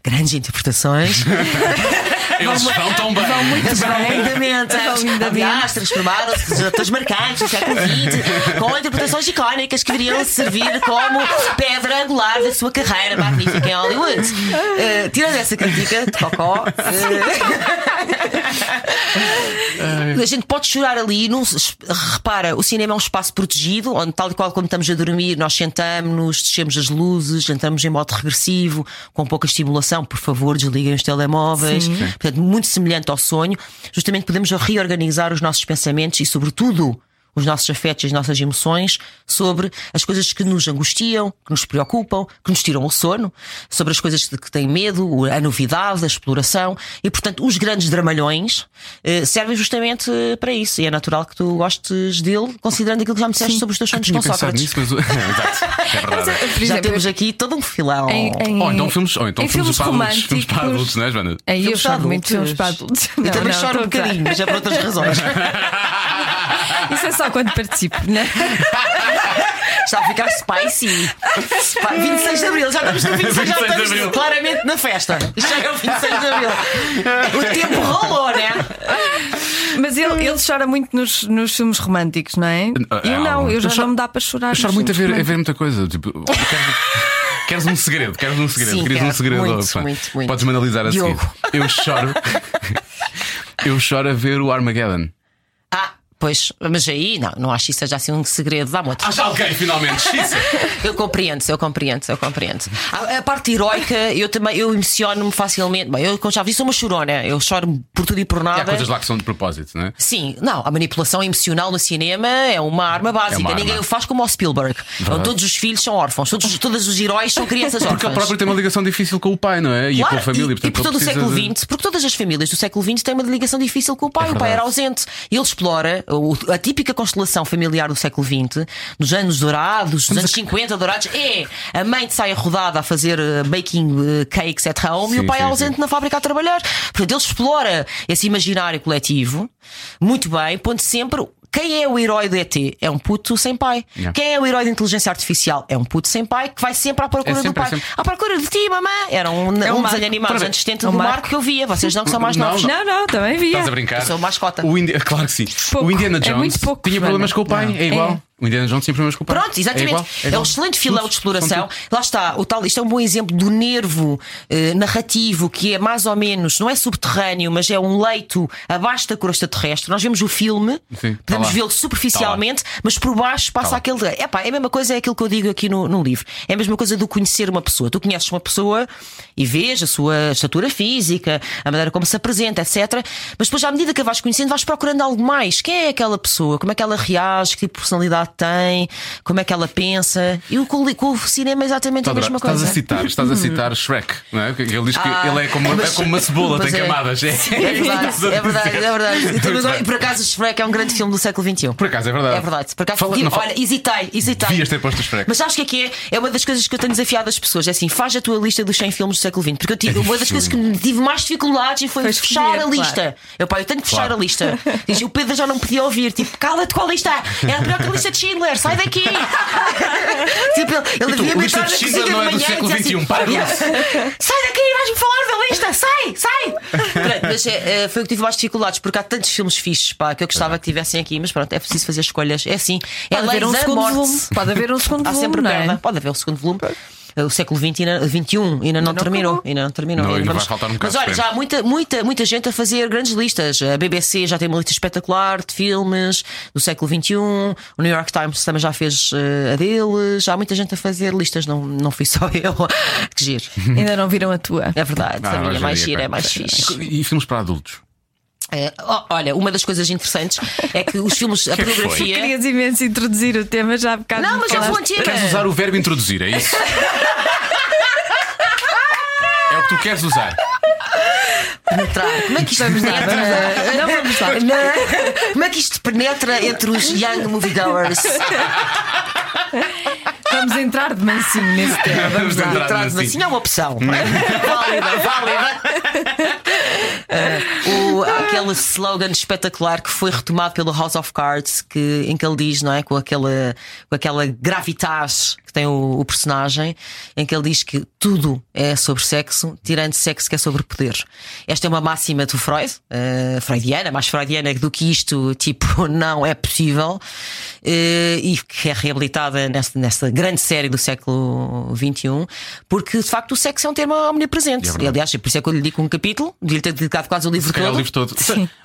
grandes interpretações. Eles vão tão bem. Vão muito Eles vão bem. lindamente. Aliás, transformaram-se os atores marcantes do século XX com interpretações icónicas que deveriam servir como pedra angular da sua carreira magnífica em Hollywood. Eh, tirando essa crítica de Cocó, eh, a gente pode chorar ali. Se- repara, o cinema é um espaço protegido, onde, tal e qual como estamos a dormir, nós sentamos-nos, descemos as luzes, entramos em modo regressivo, com pouca estimulação. Por favor, desliguem os telemóveis. Portanto, muito semelhante ao sonho. Justamente podemos reorganizar os nossos pensamentos e, sobretudo, os nossos afetos e as nossas emoções sobre as coisas que nos angustiam, que nos preocupam, que nos tiram o sono, sobre as coisas de que têm medo, a novidade, a exploração. E, portanto, os grandes dramalhões eh, servem justamente eh, para isso. E é natural que tu gostes dele, considerando aquilo que já me disseste sobre os teus sonhos com Sócrates. nisso, mas. Exato. É verdade. Por Já exemplo, temos aqui todo um filão. em, em, Ou então filmes, ou então em filmes, filmes para adultos. românticos. Filmes para adultos, não é, Joana? Aí eu Filmes para choro muito filmes adultos. para adultos. Eu Não, também não, choro um bocadinho, mas é por outras razões. Isso é só quando participo, né? Está a ficar spicy. Spi- 26 de Abril, já estamos no 26, 26 já de estamos Abril. claramente na festa. Já é o 26 de Abril. O tempo rolou, né? Mas ele, ele chora muito nos, nos filmes românticos, não é? Eu não, eu já eu choro- não me dá para chorar. Eu choro nos muito a ver, filmes a ver muita coisa. Tipo, queres, queres um segredo? Queres um segredo? Sim, Querias um quero. segredo? Muito, muito, muito. Podes-me analisar a Diogo. seguir. Eu choro. eu choro a ver o Armageddon. Pois, mas aí não, não acho que isso seja assim um segredo. Dá-me outro. Acha alguém, finalmente. Eu compreendo, eu compreendo, eu compreendo. A, a parte heroica, eu também eu emociono-me facilmente. Bem, eu como já vi, sou uma chorona. Eu choro por tudo e por E nada. há coisas lá que são de propósito, não é? Sim, não, a manipulação emocional no cinema é uma arma básica. É uma Ninguém arma. o faz como o Spielberg. Então, todos os filhos são órfãos, todos, todos os heróis são crianças órfãs. Porque ele próprio tem uma ligação difícil com o pai, não é? E com a Claro, família. e, e portanto, por todo o século de- XX, porque todas as famílias do século XX têm uma ligação difícil com o pai. o pai verdade. era ausente. E ele explora a típica constelação familiar do século XX, nos anos dourados, dos anos 50 dourados, é a mãe de saia rodada a fazer eh, baking eh, cakes at home e Sim, o pai sim, ausente sim. na fábrica a trabalhar. Portanto, ele explora esse imaginário coletivo muito bem, pondo sempre. Quem é o herói do ET? É um puto sem pai. Yeah. Quem é o herói da inteligência artificial? É um puto sem pai que vai sempre à procura É sempre, do pai. é sempre. À procura de ti, mamãe. Era um, um Marco. desenho animado ver. 70 É um do Marco. Marco que eu via. Vocês não que são mais Não, novos. Não, não, também via. Estás a brincar? Eu sou mascota. O Indi... Claro que sim. Pouco. O Indiana É Jones muito pouco, tinha problemas com o pai. Não. É igual. É. O Indiana Jones com o pai. Pronto, exatamente. É, igual, É, igual. um excelente filão de exploração. tudo. Lá está, o tal, isto é um bom exemplo do nervo eh, narrativo que é mais ou menos, não é subterrâneo, mas é um leito abaixo da crosta terrestre. Nós vemos o filme, Sim, tá podemos vê-lo superficialmente, mas por baixo passa lá. aquele. Epá, é a mesma coisa, é aquilo que eu digo aqui no, no livro. É a mesma coisa do conhecer uma pessoa. Tu conheces uma pessoa e vês a sua estatura física, a maneira como se apresenta, etc. Mas depois, à medida que a vais conhecendo, vais procurando algo mais. Quem é aquela pessoa? Como é que ela reage? Que tipo de personalidade tem? Como é que ela pensa? E o, com, o cinema é exatamente a Estás a- mesma estás coisa. a citar, estás a citar Shrek, não é? Ele diz que Ah, ele é como, mas- é como uma cebola, tem é. camadas. É, É verdade, é verdade, é verdade. Muito bem. E por acaso, Shrek é um grande filme do século XXI. Por acaso, é verdade. É verdade. Por acaso, Fala- digo- não fala- olha, hesitei, hesitei. Devias ter posto Shrek. Mas sabes o que é que é? É uma das coisas que eu tenho desafiado as pessoas. É assim, faz a tua lista dos 100 filmes do século XX. Porque eu tive, uma das coisas que tive mais dificuldades e foi, fechar a lista. Eu, pá, eu tenho que fechar Claro. a lista. Diz, o Pedro já não podia ouvir. Tipo, cala-te com a lista. Era pior que a lista de Schindler. Sai daqui. tipo, ele, devia me de na Schindler cozinha não é de do manhã e século dizer XXI, para com "Yeah, Sai daqui, vais-me falar da lista. Sai, sai. Pronto, mas é, é, foi o que tive mais dificuldades. Porque há tantos filmes fixes pá, que eu gostava que tivessem aqui. Mas pronto, é preciso fazer escolhas. É assim. É Pode lei haver um segundo morte. volume. Pode haver um segundo Há volume. sempre não é? perda. Pode haver o segundo volume. O século XX ainda, XXI ainda não, não terminou. acabou. Ainda não terminou. Não, ainda Vamos- vai faltar um Mas olha, já há muita, muita, muita gente a fazer grandes listas. A BBC já tem uma lista espetacular de filmes do século XXI. O New York Times também já fez eh, a deles. Já há muita gente a fazer listas. Não, não fui só eu. que giro. Ainda não viram a tua. É verdade. Ah, a minha é mais gira, é mais fixe. E filmes para adultos? Ó, olha, uma das coisas interessantes é que os filmes, a que é que. Querias imenso introduzir o tema já há bocado. Não, mas falaste. vou antiga. Queres usar o verbo introduzir, é isso? é o que tu queres usar. penetrar. Como é que isto penetra? Não vamos lá. Como é que isto penetra entre os young moviegoers? Vamos entrar de mansinho nesse tema. Vamos lá. entrar. Entrar assim. assim é uma opção. válida, válida. Ah, o, há aquele slogan espetacular que foi retomado pelo House of Cards, que, em que ele diz, não é? Com aquela, com aquela gravitas que tem o, o personagem, em que ele diz que tudo é sobre sexo, tirando sexo que é sobre poder. Esta é uma máxima do Freud, uh, freudiana, mais freudiana do que isto, tipo, não é possível, uh, e que é reabilitada nesta, nesta grande série do século XXI, porque de facto o sexo é um tema omnipresente. É e, aliás, por isso é que eu lhe digo um capítulo, devia ter dedicado quase o livro todo. o livro todo.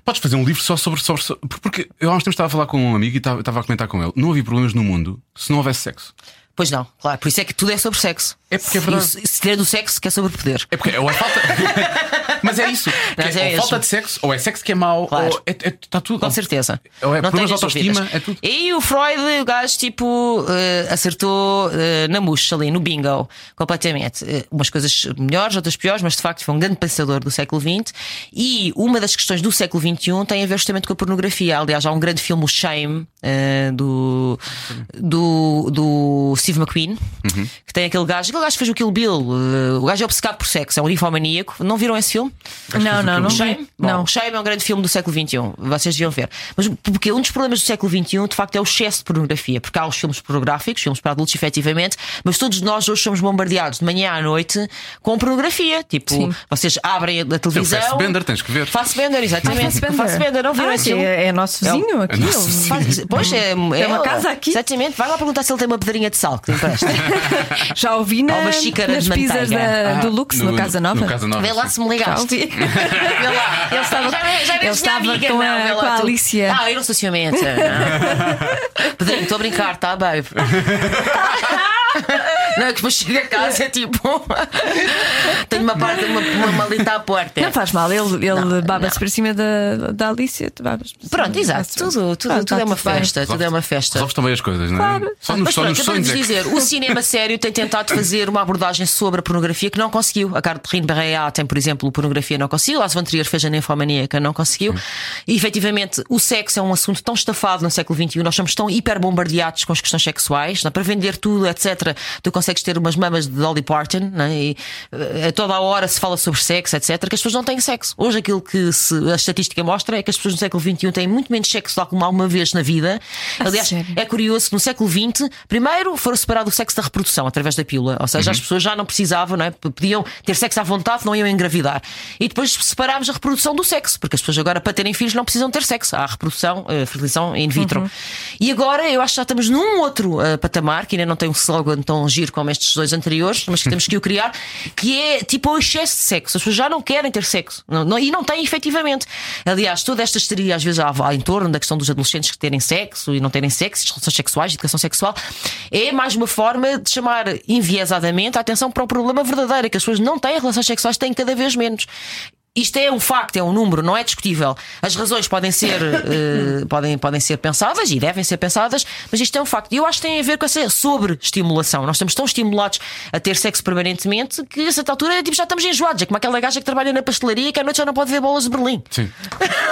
Podes fazer um livro só sobre, sobre, sobre- Porque eu há uns tempos estava a falar com um amigo e estava, estava a comentar com ele. Não havia problemas no mundo se não houvesse sexo. Pois não, claro, por isso é que tudo é sobre sexo. É porque é verdade. o- Se tiver do sexo, que é sobre poder. É porque ou é falta. Mas é isso. Mas é, é ou falta de sexo, ou é sexo que é mau, Claro. ou é, é- está tudo. Com certeza. Ou é não problemas de autoestima, é tudo. E o Freud, o gajo, tipo, eh, acertou eh, na mousse ali, no bingo, completamente. Eh, umas coisas melhores, outras piores, mas de facto foi um grande pensador do século XX. E uma das questões do século XXI tem a ver justamente com a pornografia. Aliás, há um grande filme, o Shame, do, do, do Steve McQueen, Uhum. que tem aquele gajo, aquele gajo que fez o Kill Bill. eh, o gajo é obcecado por sexo, é um ninfomaníaco. Não viram esse filme? Não, não, não. Shame? vi. Bom, Não. Shame é um grande filme do século XXI, vocês deviam ver. Mas porque um dos problemas do século XXI, de facto, é o excesso de pornografia. Porque há os filmes pornográficos, filmes para adultos, efetivamente, mas todos nós hoje somos bombardeados de manhã à noite com pornografia. Tipo, Sim. vocês abrem a televisão. Fassbender, tens que ver. Fassbender, exatamente. Fassbender, não viram ah, esse filme? é, é nosso vizinho aqui. Nosso ele- vizinho. Faz- Pois é, é, uma casa aqui. Exatamente. Vai lá perguntar se ele tem uma pedrinha de sal que te empresta. Já ouvi na, Há nas de pizzas manteiga. da- do Lux, no, Casa Nova. No Casa Nova. Vê lá se me Já ligaste. ouvi. Vê lá. Ele estava- Já- já- ele minha estava amiga, com a- não, vê lá com a tu. Alicia. Ah, eu não sou ciumenta. não. Pedrinho, estou a brincar, tá, babe? Não, que depois chega a casa é tipo. Tenho uma parte, uma, uma malita à porta. Não faz mal, ele, ele baba-se para cima da, da Alicia. Pronto, exato. Tudo, tudo, tudo é uma festa. Tudo é uma festa. Resolves também as coisas, não é? Claro. Só nos, Mas só pronto, nos é que. dizer, o cinema sério tem tentado fazer uma abordagem sobre a pornografia que não conseguiu. A Catherine Barreia tem, por exemplo, pornografia não conseguiu, a Antrier fez a ninfomaníaca não conseguiu. E efetivamente, o sexo é um assunto tão estafado no século XXI, nós somos tão hiperbombardeados com as questões sexuais, não é? para vender tudo, etc. Tu consegues ter umas mamas de Dolly Parton, não é? e eh, a toda a hora se fala sobre sexo, etc. Que as pessoas não têm sexo. Hoje, aquilo que se- a estatística mostra é que as pessoas no século XXI têm muito menos sexo do que alguma vez na vida. Aliás, sério? é curioso que no século XX, primeiro foram separado o sexo da reprodução através da pílula, ou seja, as pessoas já não precisavam, não é? podiam ter sexo à vontade, não iam engravidar. E depois separámos a reprodução do sexo, porque as pessoas agora, para terem filhos, não precisam ter sexo. Há a reprodução, a fertilização in vitro. E agora eu acho que já estamos num outro eh, patamar, que ainda não tem um slogan tão giro como estes dois anteriores, mas que temos que o criar, que é tipo o excesso de sexo. As pessoas já não querem ter sexo Não- não- e não têm efetivamente. Aliás, toda esta histeria, às vezes, há, em torno da questão dos adolescentes que terem sexo e não terem sexo, relações sexuais, educação sexual, é mais uma forma de chamar enviesadamente a atenção para o problema verdadeiro, é que as pessoas não têm relações sexuais, têm cada vez menos. Isto é um facto, é um número, não é discutível. As razões podem ser, eh, podem, podem ser pensadas e devem ser pensadas, mas isto é um facto. E eu acho que tem a ver com essa sobre-estimulação. Nós estamos tão estimulados a ter sexo permanentemente que a certa altura tipo, já estamos enjoados. É como aquela gaja que trabalha na pastelaria que à noite já não pode ver bolas de Berlim. Sim.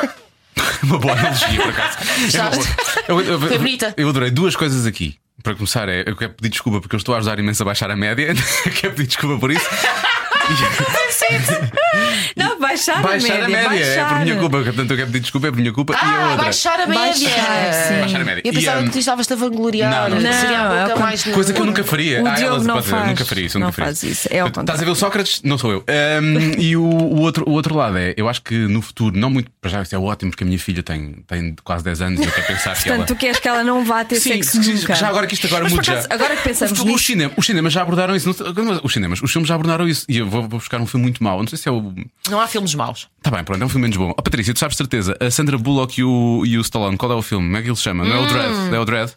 Uma boa analogia, por acaso. É uma boa. Eu, eu- Foi bonita. eu adorei duas coisas aqui. Para começar, é, eu quero pedir desculpa porque eu estou a ajudar imenso a baixar a média. quero pedir desculpa por isso. Não, baixar, Baixar a média, é por minha culpa. Portanto, eu quero pedir desculpa, é por minha culpa. e a Ah, outra. baixar a média! Baixar, sim. Baixar a média. Eu E, pensava hum, que tu estavas-te a vangloriar. Não, não. Seria a Não, é mais. Coisa que eu nunca faria. O ah, Diogo elas não faz. nunca faria isso. eu Não nunca faria faz isso, é ao Portanto, contrário. Estás a ver o Sócrates? Não sou eu. Um, e o, o outro, o outro lado é, eu acho que no futuro, não muito, para já isso é ótimo, porque a minha filha tem, tem quase 10 anos e eu quero pensar que ela. Portanto, tu queres que ela não vá ter Sim, sexo nunca. já agora que isto agora muda já. Agora que pensamos os, nisso. cine- os cinemas já abordaram isso. Os cinemas, os filmes já abordaram isso. E eu vou, vou buscar um filme muito mau. Não sei se é o. Não há filmes maus. Tá bem, pronto, é um filme menos bom. Oh, Patrícia, tu sabes certeza, a Sandra Bullock e o, e o Stallone, qual é o filme? Como é que ele se chama? Não é o Dread? É o Dread?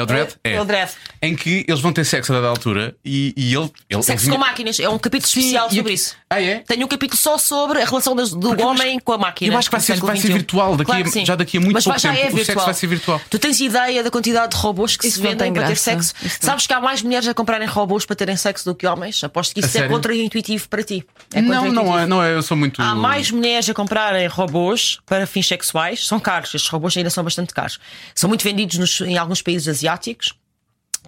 É o Dread? É- é o Dread. Em que eles vão ter sexo a dada altura e, e ele. ele Sexo ele com vinha- máquinas. É um capítulo Sim, especial e- sobre isso. Ah, é? Tenho um capítulo só sobre a relação das- do Porque homem acho- com a máquina. eu acho que vai ser- vai ser virtual daqui a- Claro sim. já daqui a muito Mas pouco já tempo. É O sexo vai ser virtual. Tu tens ideia da quantidade de robôs que Isso se vendem para ter sexo? Isso não. Sabes que há mais mulheres a comprarem robôs para terem sexo do que homens? Aposto que A isso é sério? contra-intuitivo para ti. É Não, não é, não é, eu sou muito. Há mais mulheres a comprarem robôs para fins sexuais. São caros. Estes robôs ainda são bastante caros. São muito vendidos nos- em alguns países asiáticos asiáticos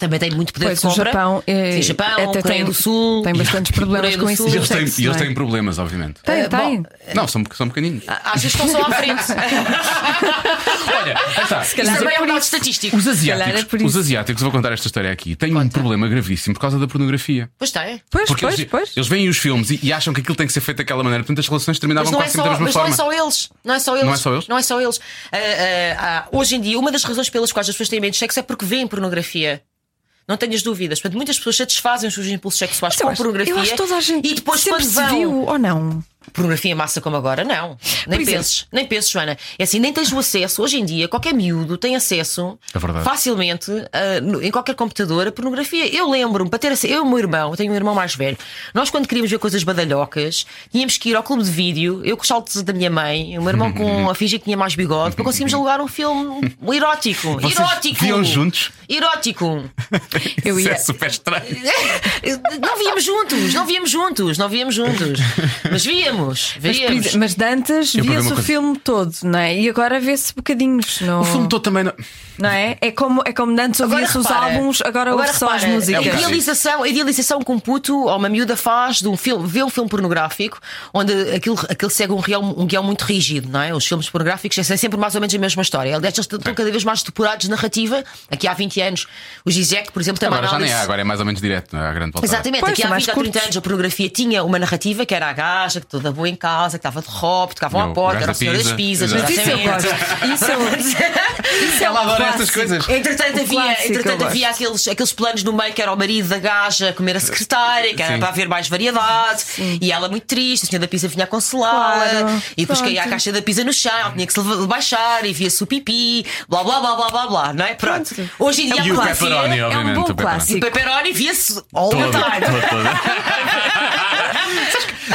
também tem muito poder Pois de o compra. Japão, é, Sim, Japão até Coreia tem, do Sul. tem bastantes problemas com isso. Sul. E eles têm, eles é? têm problemas, obviamente. Tem, Eh, tem. bom, Não, são, são pequeninos. Achas que estão só à frente? Olha, está. Se calhar Isso também é é um dado estatístico. Os calhar asiáticos, é os asiáticos, vou contar esta história aqui, têm um problema gravíssimo por causa da pornografia. Pois tem. Pois, Porque pois, eles, pois. eles veem os filmes e, e acham que aquilo tem que ser feito daquela maneira, portanto as relações terminavam Mas é quase sempre da mesma mas não é forma. só eles. Não é só eles. Não é só eles? Não é só eles. Ah, ah, ah, hoje em dia, uma das razões pelas quais as pessoas têm medo de sexo é porque veem pornografia. Não tenhas dúvidas. Portanto, muitas pessoas satisfazem os seus impulsos sexuais com acho- pornografia. Eu acho que toda a gente e depois, sempre quando se vão. viu ou não. Pornografia massa como agora, não. Nem Por exemplo- penses, nem penses, Joana. É assim, nem tens o acesso. Hoje em dia, qualquer miúdo tem acesso É facilmente ah, no- em qualquer computador a pornografia. Eu lembro-me, para ter acesso, eu e o meu irmão, eu tenho um irmão mais velho, nós quando queríamos ver coisas badalhocas, tínhamos que ir ao clube de vídeo, eu com os saltos da minha mãe, o meu irmão com a fingir que tinha mais bigode, para conseguirmos alugar um filme erótico. Vocês erótico! viam juntos? Erótico! Eu Isso ia- é super estranho. Não víamos juntos, não víamos juntos, não víamos juntos. Mas víamos, Mas, exemplo, mas de antes via-se o filme todo, não é? E agora vê-se bocadinhos. No... O filme todo também. Não... Não é? É como, é como antes Agora ouvia-se os álbuns, agora, ouve só as músicas. É um A idealização, a idealização que um puto ou uma miúda faz de um filme, vê um filme pornográfico onde aquilo, aquilo segue um, real, um guião muito rígido, não é? Os filmes pornográficos é sempre mais ou menos a mesma história. Aliás, eles estão cada vez mais depurados de narrativa. Aqui há 20 anos, o Zizek, por exemplo, uma Agora já nem há, agora é mais ou menos direto, não é? A grande volta. Exatamente, Pois, aqui há mais 20 ou 30 curtos. anos a pornografia tinha uma narrativa que era a gaja, que toda boa em casa, que estava de roupa, tocavam à o porta, era da o senhor das pizza. pizzas. Mas isso eu gosto. Isso eu, isso é Ela um adora clássico. coisas. Entretanto, O havia, clássico, entretanto havia aqueles, aqueles planos no meio que era o marido da gaja comer a secretária, que era Sim. para haver mais variedade, e ela muito triste, a senhora da pizza vinha a consolá-la, Claro. e depois Pronto. caía a caixa da pizza no chão, tinha que se baixar e via-se o pipi, blá blá blá blá blá blá, não é? Pronto. Pronto. Hoje em dia E a o pornografia- pepperoni, é um obviamente. bom o clássico. E o pepperoni via-se all Todo, the time.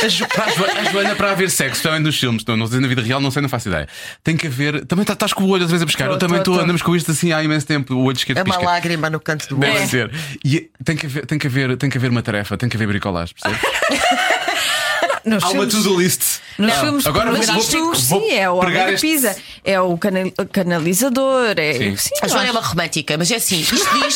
A, Jo- a Jo- a Joana, para haver sexo, também nos filmes, não, não sei na vida real, não sei, não faço ideia. Tem que haver. Também tá- estás com o olho às vezes a pescar. Tô, Eu também estou, andamos com isto assim há imenso tempo, o olho esquerdo É uma pisca. lágrima no canto do Deve olho. ser. E tem que, haver, tem, que haver, tem que haver uma tarefa, tem que haver bricolagem, percebes? Nos Há uma filmes- to-do list. Nos Ah, filmes agora vou- pornográficos, vou- sim, é o homem da este- pizza, é o canal- canalizador, é. Sim. Sim, A Joana é uma romântica, mas é assim, isto diz,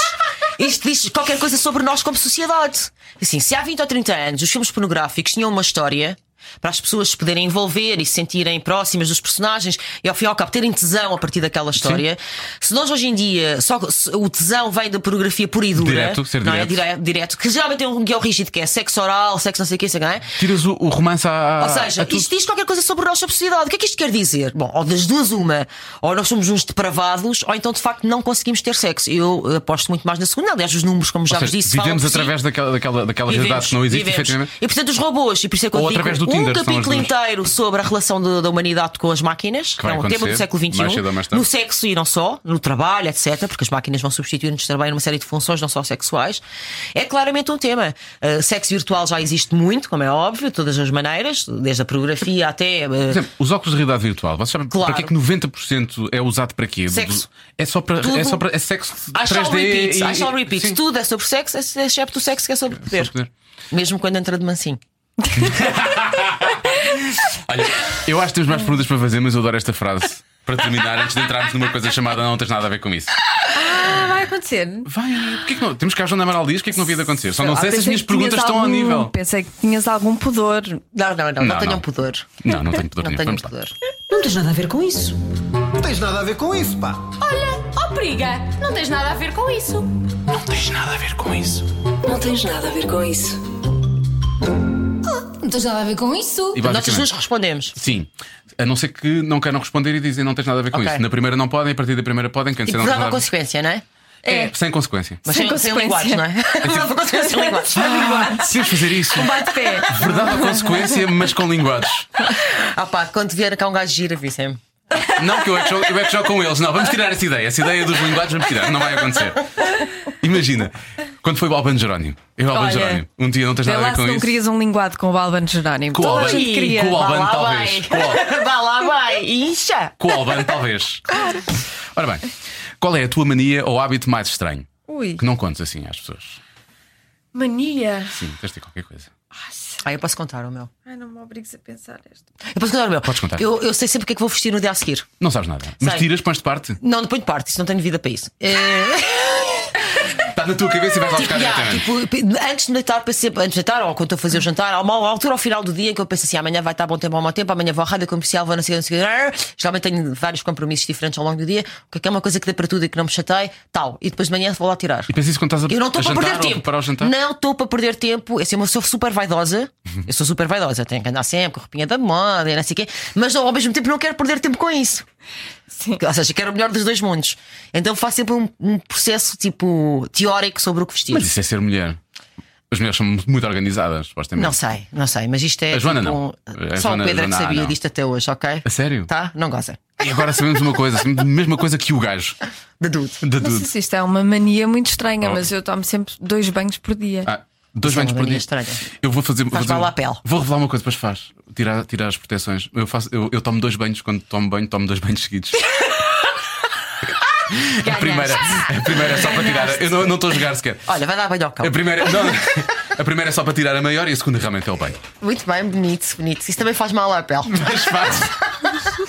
isto diz qualquer coisa sobre nós como sociedade. Assim, se há 20 ou 30 anos os filmes pornográficos tinham uma história. Para as pessoas se poderem envolver e se sentirem próximas dos personagens e ao fim e ao cabo terem tesão a partir daquela história. Se nós hoje em dia só o tesão vem da pornografia pura e dura, Direto, ser não é? direto. Direto, direto, que geralmente tem um guião rígido que é sexo oral, sexo não sei o que, não é? Tiras o, o romance à. Ou seja, a tudo. isto diz qualquer coisa sobre a sociedade. O que é que isto quer dizer? Bom, ou das duas, uma, ou nós somos uns depravados, ou então de facto não conseguimos ter sexo. Eu eh, aposto muito mais na segunda. Aliás, os números, como já Ou vos seja, disse, falam vivemos por si. através daquela, daquela, daquela realidade que não existe, vivemos. efetivamente. E portanto, os robôs, e por isso é que eu Ou digo através do um capítulo inteiro sobre a relação de- da humanidade com as máquinas, que vai é um tema do século XXI, no sexo e não só, no trabalho, etc., porque as máquinas vão substituir-nos também numa série de funções, não só sexuais. É claramente um tema. Uh, sexo virtual já existe muito, como é óbvio, de todas as maneiras, desde a pornografia até. uh, Por exemplo, os óculos de realidade virtual, vocês sabem Claro. para que é que 90% é usado para quê? Sexo. É só para, Tudo. é só para é sexo I shall 3D repeat, e, I shall repeat. Sim. Tudo é sobre sexo, excepto o sexo que é sobre poder. Sobre poder. Mesmo quando entra de mansinho. Olha, eu acho que temos mais perguntas para fazer, mas eu adoro esta frase. Para terminar, antes de entrarmos numa coisa chamada Não tens nada a ver com isso. Ah, vai acontecer. Vai, porquê que não? Temos cá a Joana Amaral Dias, o que é que não havia de acontecer? Só não Ah, sei se as minhas perguntas estão ao nível. Pensei que tinhas algum pudor. Não, não, não, não, Não, tenham não. pudor. Não, não tenho poder Não lá. pudor. Não tens nada a ver com isso. Não tens nada a ver com isso, pá. Olha, ó briga, não tens nada a ver com isso. Não tens nada a ver com isso. Não tens nada a ver com isso. Não tens nada a ver com isso. E Nós duas respondemos. sim. A não ser que não queiram responder e dizem não tens nada a ver com Ok. isso. Na primeira não podem, a partir da primeira podem, quem E disser não tens dar uma nada a ver. consequência, não é? É, sem consequência. Mas Sem sem, sem consequência. linguagem, não é? Por dar uma consequência sem linguagem. Podemos fazer isso. Bate pé. Verdade ou consequência, mas com linguagens. Ah pá, quando vier cá um gajo gira, avisem-me. Não que eu é que, jogo, eu é que jogo com eles. Não, vamos tirar essa ideia. Essa ideia dos linguagens vamos tirar. Não vai acontecer. Imagina, quando foi o Albano Jerónimo. Eu, Albano Olha, Jerónimo. Um dia não tens nada a ver com não isso. querias um linguado com o Albano Jerónimo. Com o Albano. queria. Com o Albano, talvez. Vá lá, vai. Incha. Com o Albano, talvez. Ora bem, qual é a tua mania ou hábito mais estranho? Ui, Que não contes assim às pessoas. mania. Sim, tens de ter qualquer coisa. Ah, eu posso contar o meu. Ai, não me obrigues a pensar esta. Eu posso contar o meu. Podes contar. Eu, eu sei sempre o que é que vou vestir no dia a seguir. Não sabes nada. Mas Sei. tiras, pões de parte. Não, não ponho de parte, isso não tenho vida para isso. É... Está na tua cabeça e vais lá buscar Yeah, tipo, antes de deitar, pensei, antes de deitar, ou quando estou a fazer o jantar, há uma altura ao final do dia em que eu penso assim: amanhã vai estar bom tempo, ao mau tempo, amanhã vou à rádio comercial, vou não sei, não sei, geralmente tenho vários compromissos diferentes ao longo do dia, o que é uma coisa que dê para tudo e que não me chatei, tal, e depois de manhã vou lá tirar. E pensas isso quando estás a, Eu não estou para perder ou tempo. para o jantar? Não estou para perder tempo. Eu, assim, eu sou super vaidosa. Eu sou super vaidosa. Tenho que andar sempre com a roupinha da moda e não sei o quê. Mas ao mesmo tempo não quero perder tempo com isso. Sim. Ou seja, quero o melhor dos dois mundos. Então faço sempre um, um processo tipo teórico sobre o que vestir. Mas isso é ser mulher. As mulheres são muito organizadas, supostamente. Não sei, não sei, mas isto é. A Joana tipo, não. A Só Joana- o Pedro é que Joana, ah, sabia não. disto até hoje, ok? A sério? Tá? Não goza. E agora sabemos uma coisa, sabemos a mesma coisa que o gajo. De tudo. De Não sei se isto é uma mania muito estranha, Oh. mas eu tomo sempre dois banhos por dia. Ah, dois é banhos por dia. estranha. Eu vou fazer. vou Faz fazer- mal à pele. Vou revelar uma coisa, depois faz. Tirar, tirar as proteções. Eu, faço, eu, eu tomo dois banhos quando tomo banho, tomo dois banhos seguidos. A primeira, a primeira é só para tirar. Eu não não estou a jogar sequer. Olha, vai dar banho ao cão. A primeira, não, a primeira é só para tirar a maior e a segunda realmente é o banho. Muito bem, bonito, bonito. Isso também faz mal à pele. Mas faz.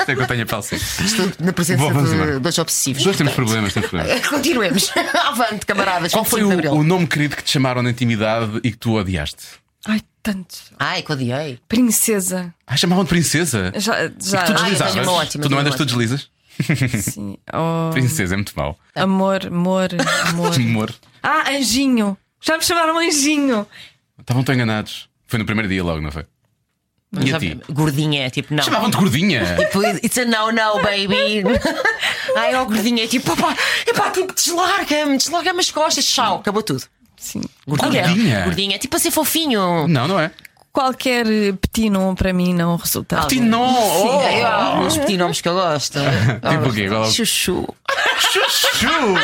Sei que eu tenho a pele seca. Estou na presença vamos de embora. dois obsessivos. Dois temos problemas, temos problemas. Continuemos. Avante, camaradas. Qual foi 25 de o, Abril. o nome querido que te chamaram na intimidade e que tu odiaste? Ai, tantos. Ai, que odiei. Princesa. Ah, chamavam de princesa. Já, E já. que tu deslizavas. tenho uma ótima, tu não andas, uma tu deslizas? Sim. Oh, Princesa é muito mau. amor, amor, amor. Amor. Ah, anjinho. Já me chamaram anjinho. Estavam tão enganados. Foi no primeiro dia logo, não foi? E a ti? Gordinha, tipo, não. Chamavam-te gordinha. Tipo, It's a no, no, baby. Ai, ó, gordinha, tipo, pá, epá, tipo, deslarga-me, deslarga-me as costas, tchau, acabou tudo. Sim. Gordinha. Gordinha? Gordinha, tipo a ser fofinho. Não, não é? Qualquer eh, petit nom para mim não resulta. Ah, Petit nom, Sim, oh! eu há alguns petinomes que eu gosto. Tipo o quê? Qual é o- Chuchu. Chuchu!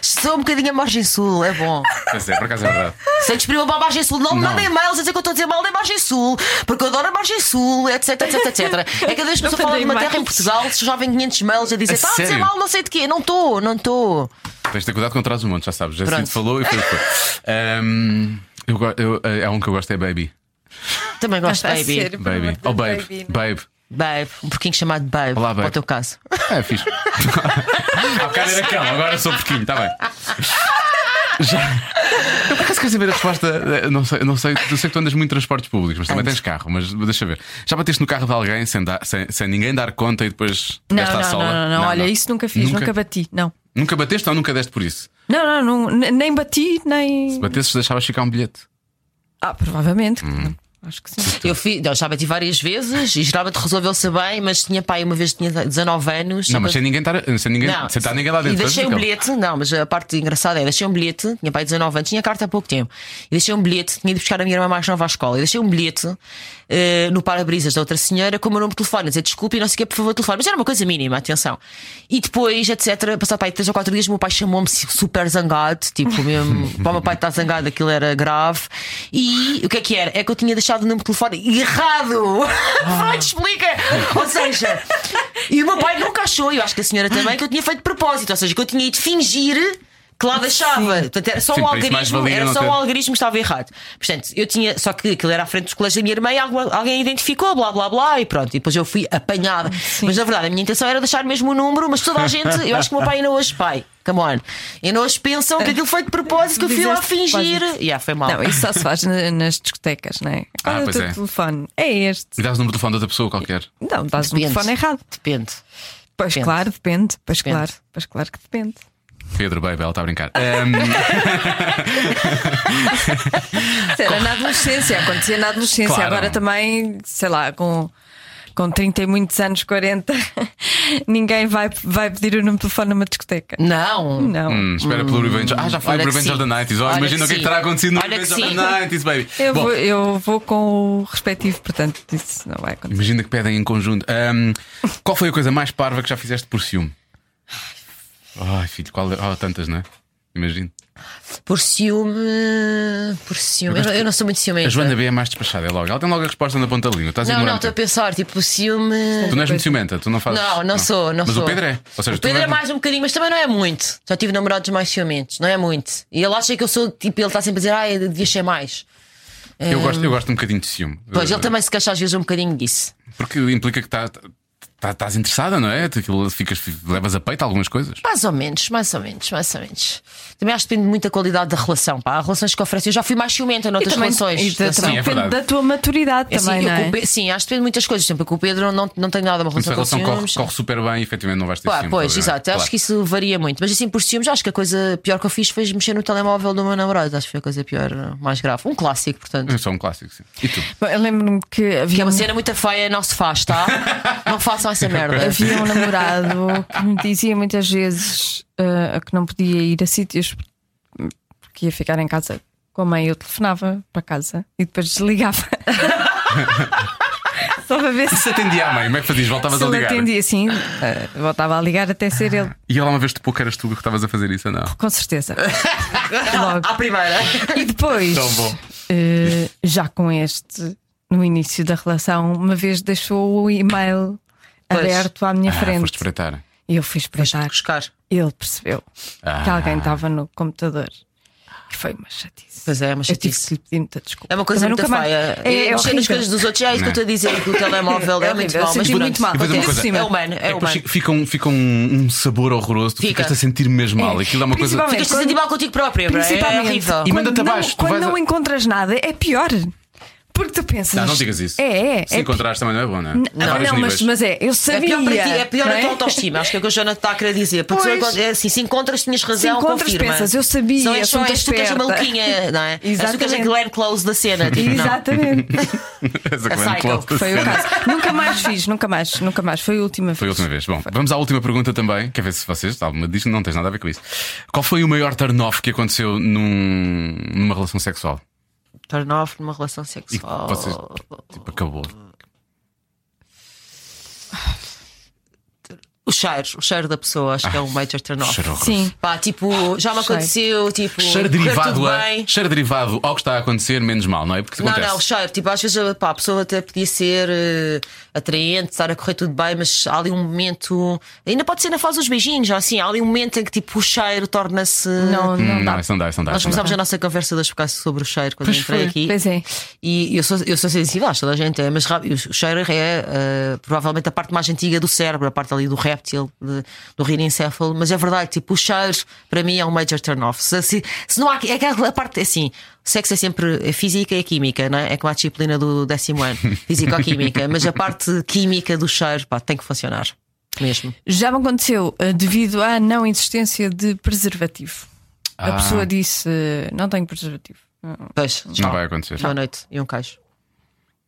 Sou um bocadinho a margem sul, é bom. Pois é, por acaso é verdade. Se antes prima para a margem sul, não me Não. mandem mails a dizer que eu estou a dizer mal da margem sul, porque eu adoro a margem sul, etc, etc, etc. É cada vez que Não eu falo de uma terra em mails. Portugal, se já vem 500 mails a dizer A está a dizer sério? mal não sei de quê. Não estou, não estou. Tens de ter cuidado contra os montes, já sabes. Já Pronto. te falou e foi o que foi. Ahm, eu, go- eu, é um que eu gosto é Baby. Também gosto, Ah, baby. amor Baby. de Oh, Deus, Babe. baby. Babe. Babe, um porquinho chamado Babe, Olá, para babe. o teu caso. É fixe. Há bocado era cão, agora sou porquinho, está bem. Já. Eu por acaso quero saber a resposta. eh, Não sei, não sei, eu sei que tu andas muito em transportes públicos, mas também tens carro. Mas deixa ver. Já bateste no carro de alguém sem, dar- sem, sem ninguém dar conta e depois Não, deste à não, não, sola? não, não, Olha, isso nunca fiz, nunca, bati. Não. Nunca bateste ou nunca deste por isso? Não, não, não, ne- nem bati, nem. Batesses, deixavas ficar um bilhete. Ah, provavelmente. Acho que sim. Eu fiz, não, já bati várias vezes e geralmente resolveu-se bem, mas tinha pai uma vez tinha 19 anos. Não, mas sem ninguém estar, sem ninguém, Não, sem estar ninguém lá dentro. E deixei um bilhete, não, mas a parte engraçada é: deixei um bilhete, tinha pai 19 anos, tinha carta há pouco tempo, e deixei um bilhete, tinha ido buscar a minha irmã mais nova à escola, e deixei um bilhete eh, no para-brisas da outra senhora com o meu número de telefone, a dizer desculpe e não sei o que, por favor, telefone. Mas era uma coisa mínima, atenção. E depois, etc., passado pai 3 ou 4 dias, o meu pai chamou-me super zangado, tipo mesmo, para o meu pai estar zangado, aquilo era grave. E o que é que era? É que eu tinha deixado o número de telefone errado! Vai, te explica! Ou seja, e o meu pai nunca achou, eu acho que a senhora também, que eu tinha feito de propósito, ou seja, que eu tinha ido fingir. Que lá deixava, portanto era só Sim, um algarismo, era só ter. um algarismo que estava errado. Portanto, eu tinha, só que aquilo era à frente dos colégios da minha irmã e algu- alguém identificou, blá blá blá, e pronto. E depois eu fui apanhada. Mas na verdade, a minha intenção era deixar mesmo o número, mas toda a gente, eu acho que o meu pai ainda hoje, pai, come on, ainda hoje pensam que aquilo foi de propósito, que eu fui lá fingir. Yeah, foi mal. Não, isso só se faz na- nas discotecas, não é? Ah, é o pois teu é. telefone? É este. E dás o número de telefone de outra pessoa qualquer. Não, dás Depende. telefone errado. Depende. Pois Depende. claro, depende. Pois Depende. claro, pois claro que depende. Pedro, baby, ela está a brincar. Era na adolescência, acontecia na adolescência. Claro. Agora também, sei lá, com, com 30 e muitos anos, 40, ninguém vai, vai pedir o número de telefone numa discoteca. Não. Não. hum, espera pelo Revenge. Ah, já foi o Revenge of the. 90s. Oh, imagina que o que é que terá acontecido no que Revenge of the 90s, baby. Eu, Bom, vou, eu vou com o respectivo, portanto, isso não vai acontecer. Imagina que pedem em conjunto. Ahm, qual foi a coisa mais parva que já fizeste por ciúme? Ai, filho, qual? Oh, tantas, não é? Imagino. Por ciúme. Por ciúme. Eu, não- eu não sou muito ciumenta. A Joana B é mais despachada, é logo. Ela tem logo a resposta na ponta da língua. Estás Não, não, ignorante. estou a pensar, tipo, ciúme. Tu não és muito ciumenta, tu não fazes. Não, não, sou, não Mas sou. o Pedro é. Ou seja, o Pedro não é mais um bocadinho, mas também não é muito. Já tive namorados mais ciumentos, não é muito. E ele acha que eu sou, tipo, ele está sempre a dizer, ai, devia ser mais. Eu gosto, eu gosto um bocadinho de ciúme. Pois, Eh, ele também se queixa às vezes um bocadinho disso. Porque implica que está. Tá- estás interessada, não é? Aquilo ficas, levas a peito algumas coisas. Mais ou menos, mais ou menos, mais ou menos. Também acho que depende muito da qualidade da relação. Pá. Há relações que oferecem. Eu já fui mais ciumenta noutras também, relações. e da- também é depende verdade. da tua maturidade assim, também, não é? Sim, acho que depende de muitas coisas. Por exemplo, com o Pedro não, não tenho nada uma relação com relação corre, corre super bem, efetivamente não vais ter Pá, ciúmes, pois, obviamente. exato. Acho Claro. que isso varia muito. Mas assim, por ciúmes, acho que a coisa pior que eu fiz foi mexer no telemóvel do meu namorado. Acho que foi a coisa pior, mais grave. Um clássico, portanto. É só um clássico, sim. E tu? Bom, Eu lembro-me que Que havia é uma um, cena muito feia, não se faz, tá? não façam essa merda. havia um namorado que me dizia muitas vezes ah, que não podia ir a sítios porque ia ficar em casa com a mãe. Eu telefonava para casa e depois desligava. Só para ver se Se atendia à mãe, como é que fazias? Voltavas se a ligar. atendia assim. ah, voltava a ligar até ser ele, E ela uma vez te pouco eras tu que estavas a fazer isso ou não? com certeza. Logo. À primeira. E depois, Tão bom. eh, já com este, no início da relação, uma vez deixou o e-mail Pois. aberto à minha Ah, frente. foste espreitar. E eu fui espreitar. Buscar. Ele percebeu Ah. que alguém estava no computador. E foi uma chatice. Pois é, é uma Eu tive chatice. que lhe pedir muita desculpa. É uma coisa Também muito mais- feia. É, é mexer nas coisas dos outros. É isso que eu estou a dizer, que o telemóvel é, É muito eu Mas muito mal. É humano, é É, humano. fica- um, fica um, sabor horroroso, tu Fica. ficas a sentir mesmo mal. Aquilo é uma coisa. Ficas a sentir mal contigo própria, bro. é Principalmente horrível. E manda-te abaixo, quando não encontras nada, é pior. Porque tu pensas. Não, não digas isso. É, é. Se é encontrares também não é bom, não é? Não, não, mas, mas é, eu É sabia. pior para ti, é pior não a tua autoestima. Acho que é o que o Jonathan está a querer dizer. Porque se, Pois. é assim, se encontras, tinhas Se razão, encontras, confirma. pensas, eu sabia, Não és sou só és tu que és a maluquinha, não é? És tu que és a Exatamente. Glenn Close da cena. Tipo. Exatamente. A Glenn Close Foi o caso. nunca mais fiz, nunca mais, nunca mais. Foi a última vez. Foi a última vez. Bom, vamos à última pergunta também. Quer ver se vocês, alguma diz que não tens nada a ver com isso. Qual foi o maior turn-off que aconteceu num- numa relação sexual? Turn off numa relação E sexual. vocês, tipo, acabou. O cheiro, o cheiro da pessoa, acho que é um major turn off. Sim. Pá, tipo, já me Cheiro. aconteceu, tipo, Cheiro derivado, tudo a, bem. cheiro derivado ao que está a acontecer, menos mal, não é? Porque Não, acontece. não, o cheiro, tipo, às vezes pá, a pessoa até podia ser eh, atraente, estar a correr tudo bem, mas há ali um momento, ainda pode ser na fase dos beijinhos, assim, há ali um momento em que tipo o cheiro torna-se. Não, Hum, não não, dá. isso não dá, isso não dá. Nós isso não dá. começámos a nossa conversa das por sobre o cheiro quando Pois entrei foi. aqui. Pois é. E eu sou, eu sou sensível, acho que toda a gente é, mas o cheiro é eh, provavelmente a parte mais antiga do cérebro, a parte ali do réptil, de- do rinencéfalo, mas é verdade, tipo, o cheiro para mim é um major turn-off. Se, se, se não há. É aquela parte assim. O sexo é sempre é física e química, não é? É como a disciplina do décimo ano, físico-química, mas a parte química do cheiro, pá, tem que funcionar. Mesmo. Já me aconteceu eh, devido à não existência de preservativo. A Ah. pessoa disse: eh, Não tenho preservativo. Pois, Não vai acontecer. Boa noite e um queijo.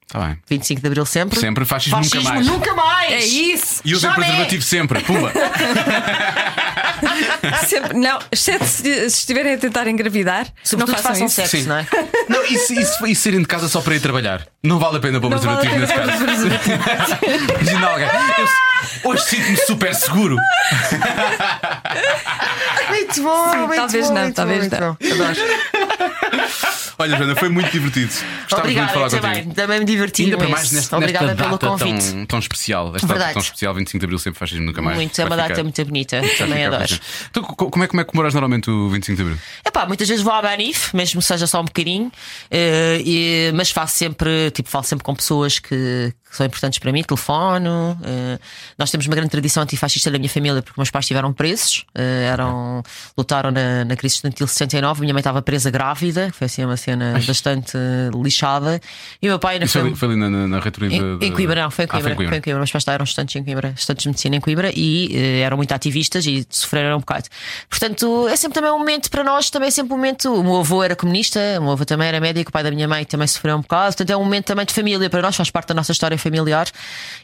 Está bem. 25 de Abril sempre. Sempre, fascismo, nunca Fascismo mais. nunca mais! É isso! E usem preservativo sempre. Pumba! Sempre- não, exceto se, se estiverem a tentar engravidar, não Sobretudo façam, façam isso. sexo, Sim. não é? Não, e se, e se- e se saírem de casa só para ir trabalhar? Não vale a pena pôr Não vale preservativo pena nesse caso. Imagina alguém. eu- hoje sinto-me super seguro. Muito bom, Sim, muito talvez bom, não, muito talvez bom, não. bom. Olha, Joana, foi muito divertido. Gostávamos muito de falar também, contigo. também me diverti. Ainda para mais nesta, Obrigada nesta pelo data convite. tão, tão especial. Esta data Verdade. tão especial, 25 de Abril, sempre fascismo nunca mais. Muito, é uma data ficar- muito bonita. Também adoro. Então, co- como é, como é que comemoras normalmente o 25 de Abril? É pá, muitas vezes vou à Banif, mesmo que seja só um bocadinho, eh, e- mas faço sempre, tipo, falo sempre com pessoas que, que são importantes para mim, telefono. eh, nós temos uma grande tradição antifascista da minha família, porque meus pais estiveram presos, eh, eram, lutaram na, na crise estudantil 69, minha mãe estava presa grávida, foi assim uma cena bastante eh, lixada, e o meu pai Isso foi, foi. ali- foi na, na, na reitoria Em, de, em Coimbra, não, foi em Ah, Coimbra. foi em Coimbra. Meus pais eram estudantes em Coimbra, estudantes de medicina em Coimbra e eh, eram muito ativistas e sofreram um bocado. Portanto, é sempre também um momento para nós, também é sempre um momento. O meu avô era comunista, o meu avô também era médico, o pai da minha mãe também sofreu um bocado. Portanto, é um momento também de família para nós, faz parte da nossa história familiar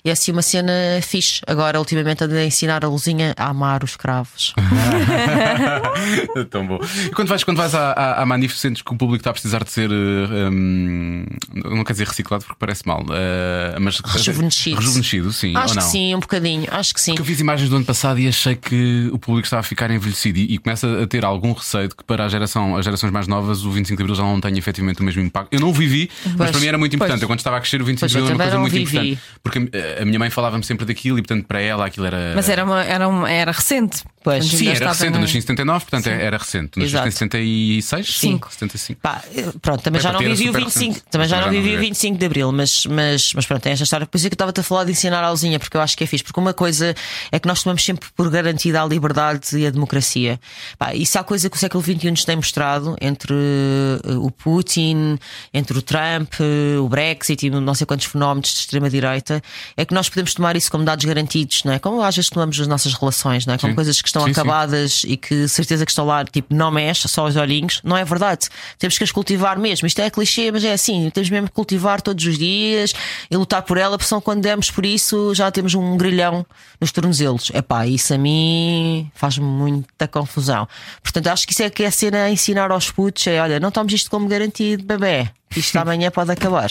e é assim uma cena fixe. Agora, ultimamente, a de ensinar a Luzinha a amar os escravos. Tão bom. E quando vais, quando vais à, à, à Manif, sentes que o público está a precisar de ser. eh, hum, não quer dizer reciclado porque parece mal, eh, mas. Rejuvenescido. Rejuvenescido, sim. Acho ou que sim, um bocadinho. Acho que sim. Porque eu as imagens do ano passado e achei que o público estava a ficar envelhecido e, e começa a ter algum receio de que para a geração, as gerações mais novas o 25 de Abril já não tenha efetivamente o mesmo impacto. Eu não o vivi, mas Pois, para mim era muito importante. pois. Eu quando estava a crescer o 25 Pois, de Abril era uma coisa muito. Importante. Porque eh, a minha mãe falava-me sempre daquilo e portanto para ela aquilo era. Mas era, uma, era, uma- era recente. Pois. Sim, era recente, em 79, portanto era recente. Em 76? Cinco. 75. Pá, pronto, também Bem, já não vivi o super 25, recente. também já já não vivi o viveste. 25 de Abril, mas, mas, mas pronto, tem esta história. Por isso é que eu estava-te a falar de ensinar a ausinha, porque eu acho que é fixe. Porque uma coisa é que nós tomamos sempre por garantida a liberdade e a democracia. Pá, isso há coisa que o século XXI nos tem mostrado entre eh, o Putin, entre o Trump, eh, o Brexit e não sei quantos fenómenos de extrema-direita, é que nós podemos tomar isso como dados garantidos, não é? Como às vezes tomamos as nossas relações, não é? Como Sim. coisas que estão Sim, sim. acabadas e que certeza que estão lá, tipo, não mexe, só os olhinhos. Não é verdade. Temos que as cultivar mesmo. Isto é clichê, mas é assim. Temos mesmo que cultivar todos os dias e lutar por ela, porque senão quando demos por isso já temos um grilhão nos tornozelos. Epá, isso a mim faz-me muita confusão. Portanto, acho que isso é que é a cena a ensinar aos putos: é olha, não tomes isto como garantido, bebê. Isto amanhã pode acabar.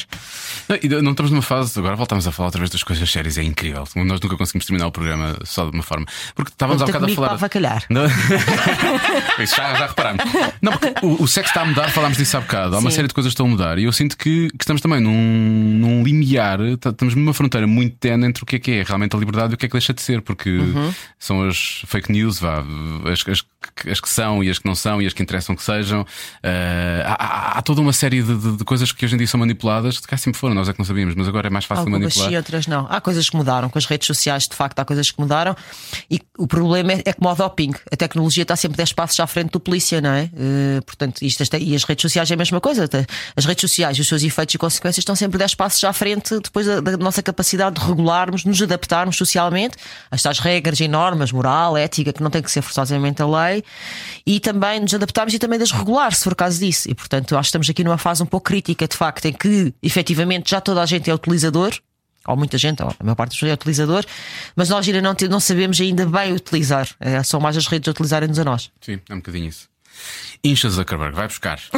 Não, não estamos numa fase, agora voltamos a falar outra vez das coisas sérias, é incrível. Nós nunca conseguimos terminar o programa só de uma forma. Porque estávamos há bocado a falar. avacalhar. Não. Isso já, já reparámos. Não, porque o, o sexo está a mudar, falámos disso há bocado. Há uma Sim. série de coisas que estão a mudar e eu sinto que, que estamos também num, num limiar, tá- estamos numa fronteira muito tenue entre o que é que é realmente a liberdade e o que é que deixa de ser, porque Uhum. são as fake news, vá, as, as, que- as que são e as que não são e as que interessam que sejam. Há, há- há toda uma série de, de- de coisas que hoje em dia são manipuladas, que cá sempre foram, nós é que não sabíamos, mas agora é mais fácil de Algumas manipular. sim, outras não. Há coisas que mudaram com as redes sociais, de facto, há coisas que mudaram. E o problema é, é como o doping. A tecnologia está sempre 10 passos à frente do polícia, não é? Eh, portanto, isto, e as redes sociais é a mesma coisa. As redes sociais, os seus efeitos e consequências estão sempre 10 passos à frente depois da, da nossa capacidade de regularmos, nos adaptarmos socialmente a estas regras e normas, moral, ética, que não tem que ser forçosamente a lei, e também nos adaptarmos e também das regular, se for caso disso. E portanto, acho que estamos aqui numa fase um pouco crítica, de facto, em que efetivamente já toda a gente é utilizador, ou muita gente, ou a maior parte das pessoas é utilizador, mas nós ainda não, não sabemos ainda bem utilizar. É, são mais as redes a utilizarem-nos a nós. Sim, é um bocadinho isso. Incha Zuckerberg, vai buscar.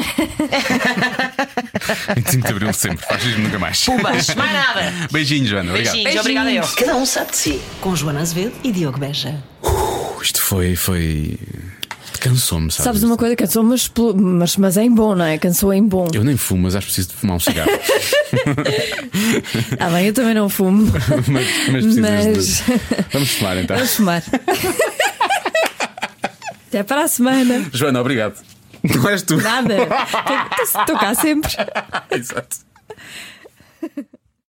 25 de Abril sempre, faz isso nunca mais. Pumas, mais nada! Beijinhos, Joana. Obrigado. Beijinhos, obrigada eu. Cada um sabe de si. Com Joana Azevedo e Diogo Beja. Isto foi. foi... Cansou-me, sabes? Sabes uma coisa, cansou, mas, mas, mas é em bom, não é? Cansou em bom. Eu nem fumo, mas acho preciso de fumar um cigarro. Ah, bem, eu também não fumo. mas, mas Mas- de. Vamos fumar então. Vamos fumar. Até para a semana. Joana, obrigado. Não és tu. Nada. Estou cá sempre. Exato.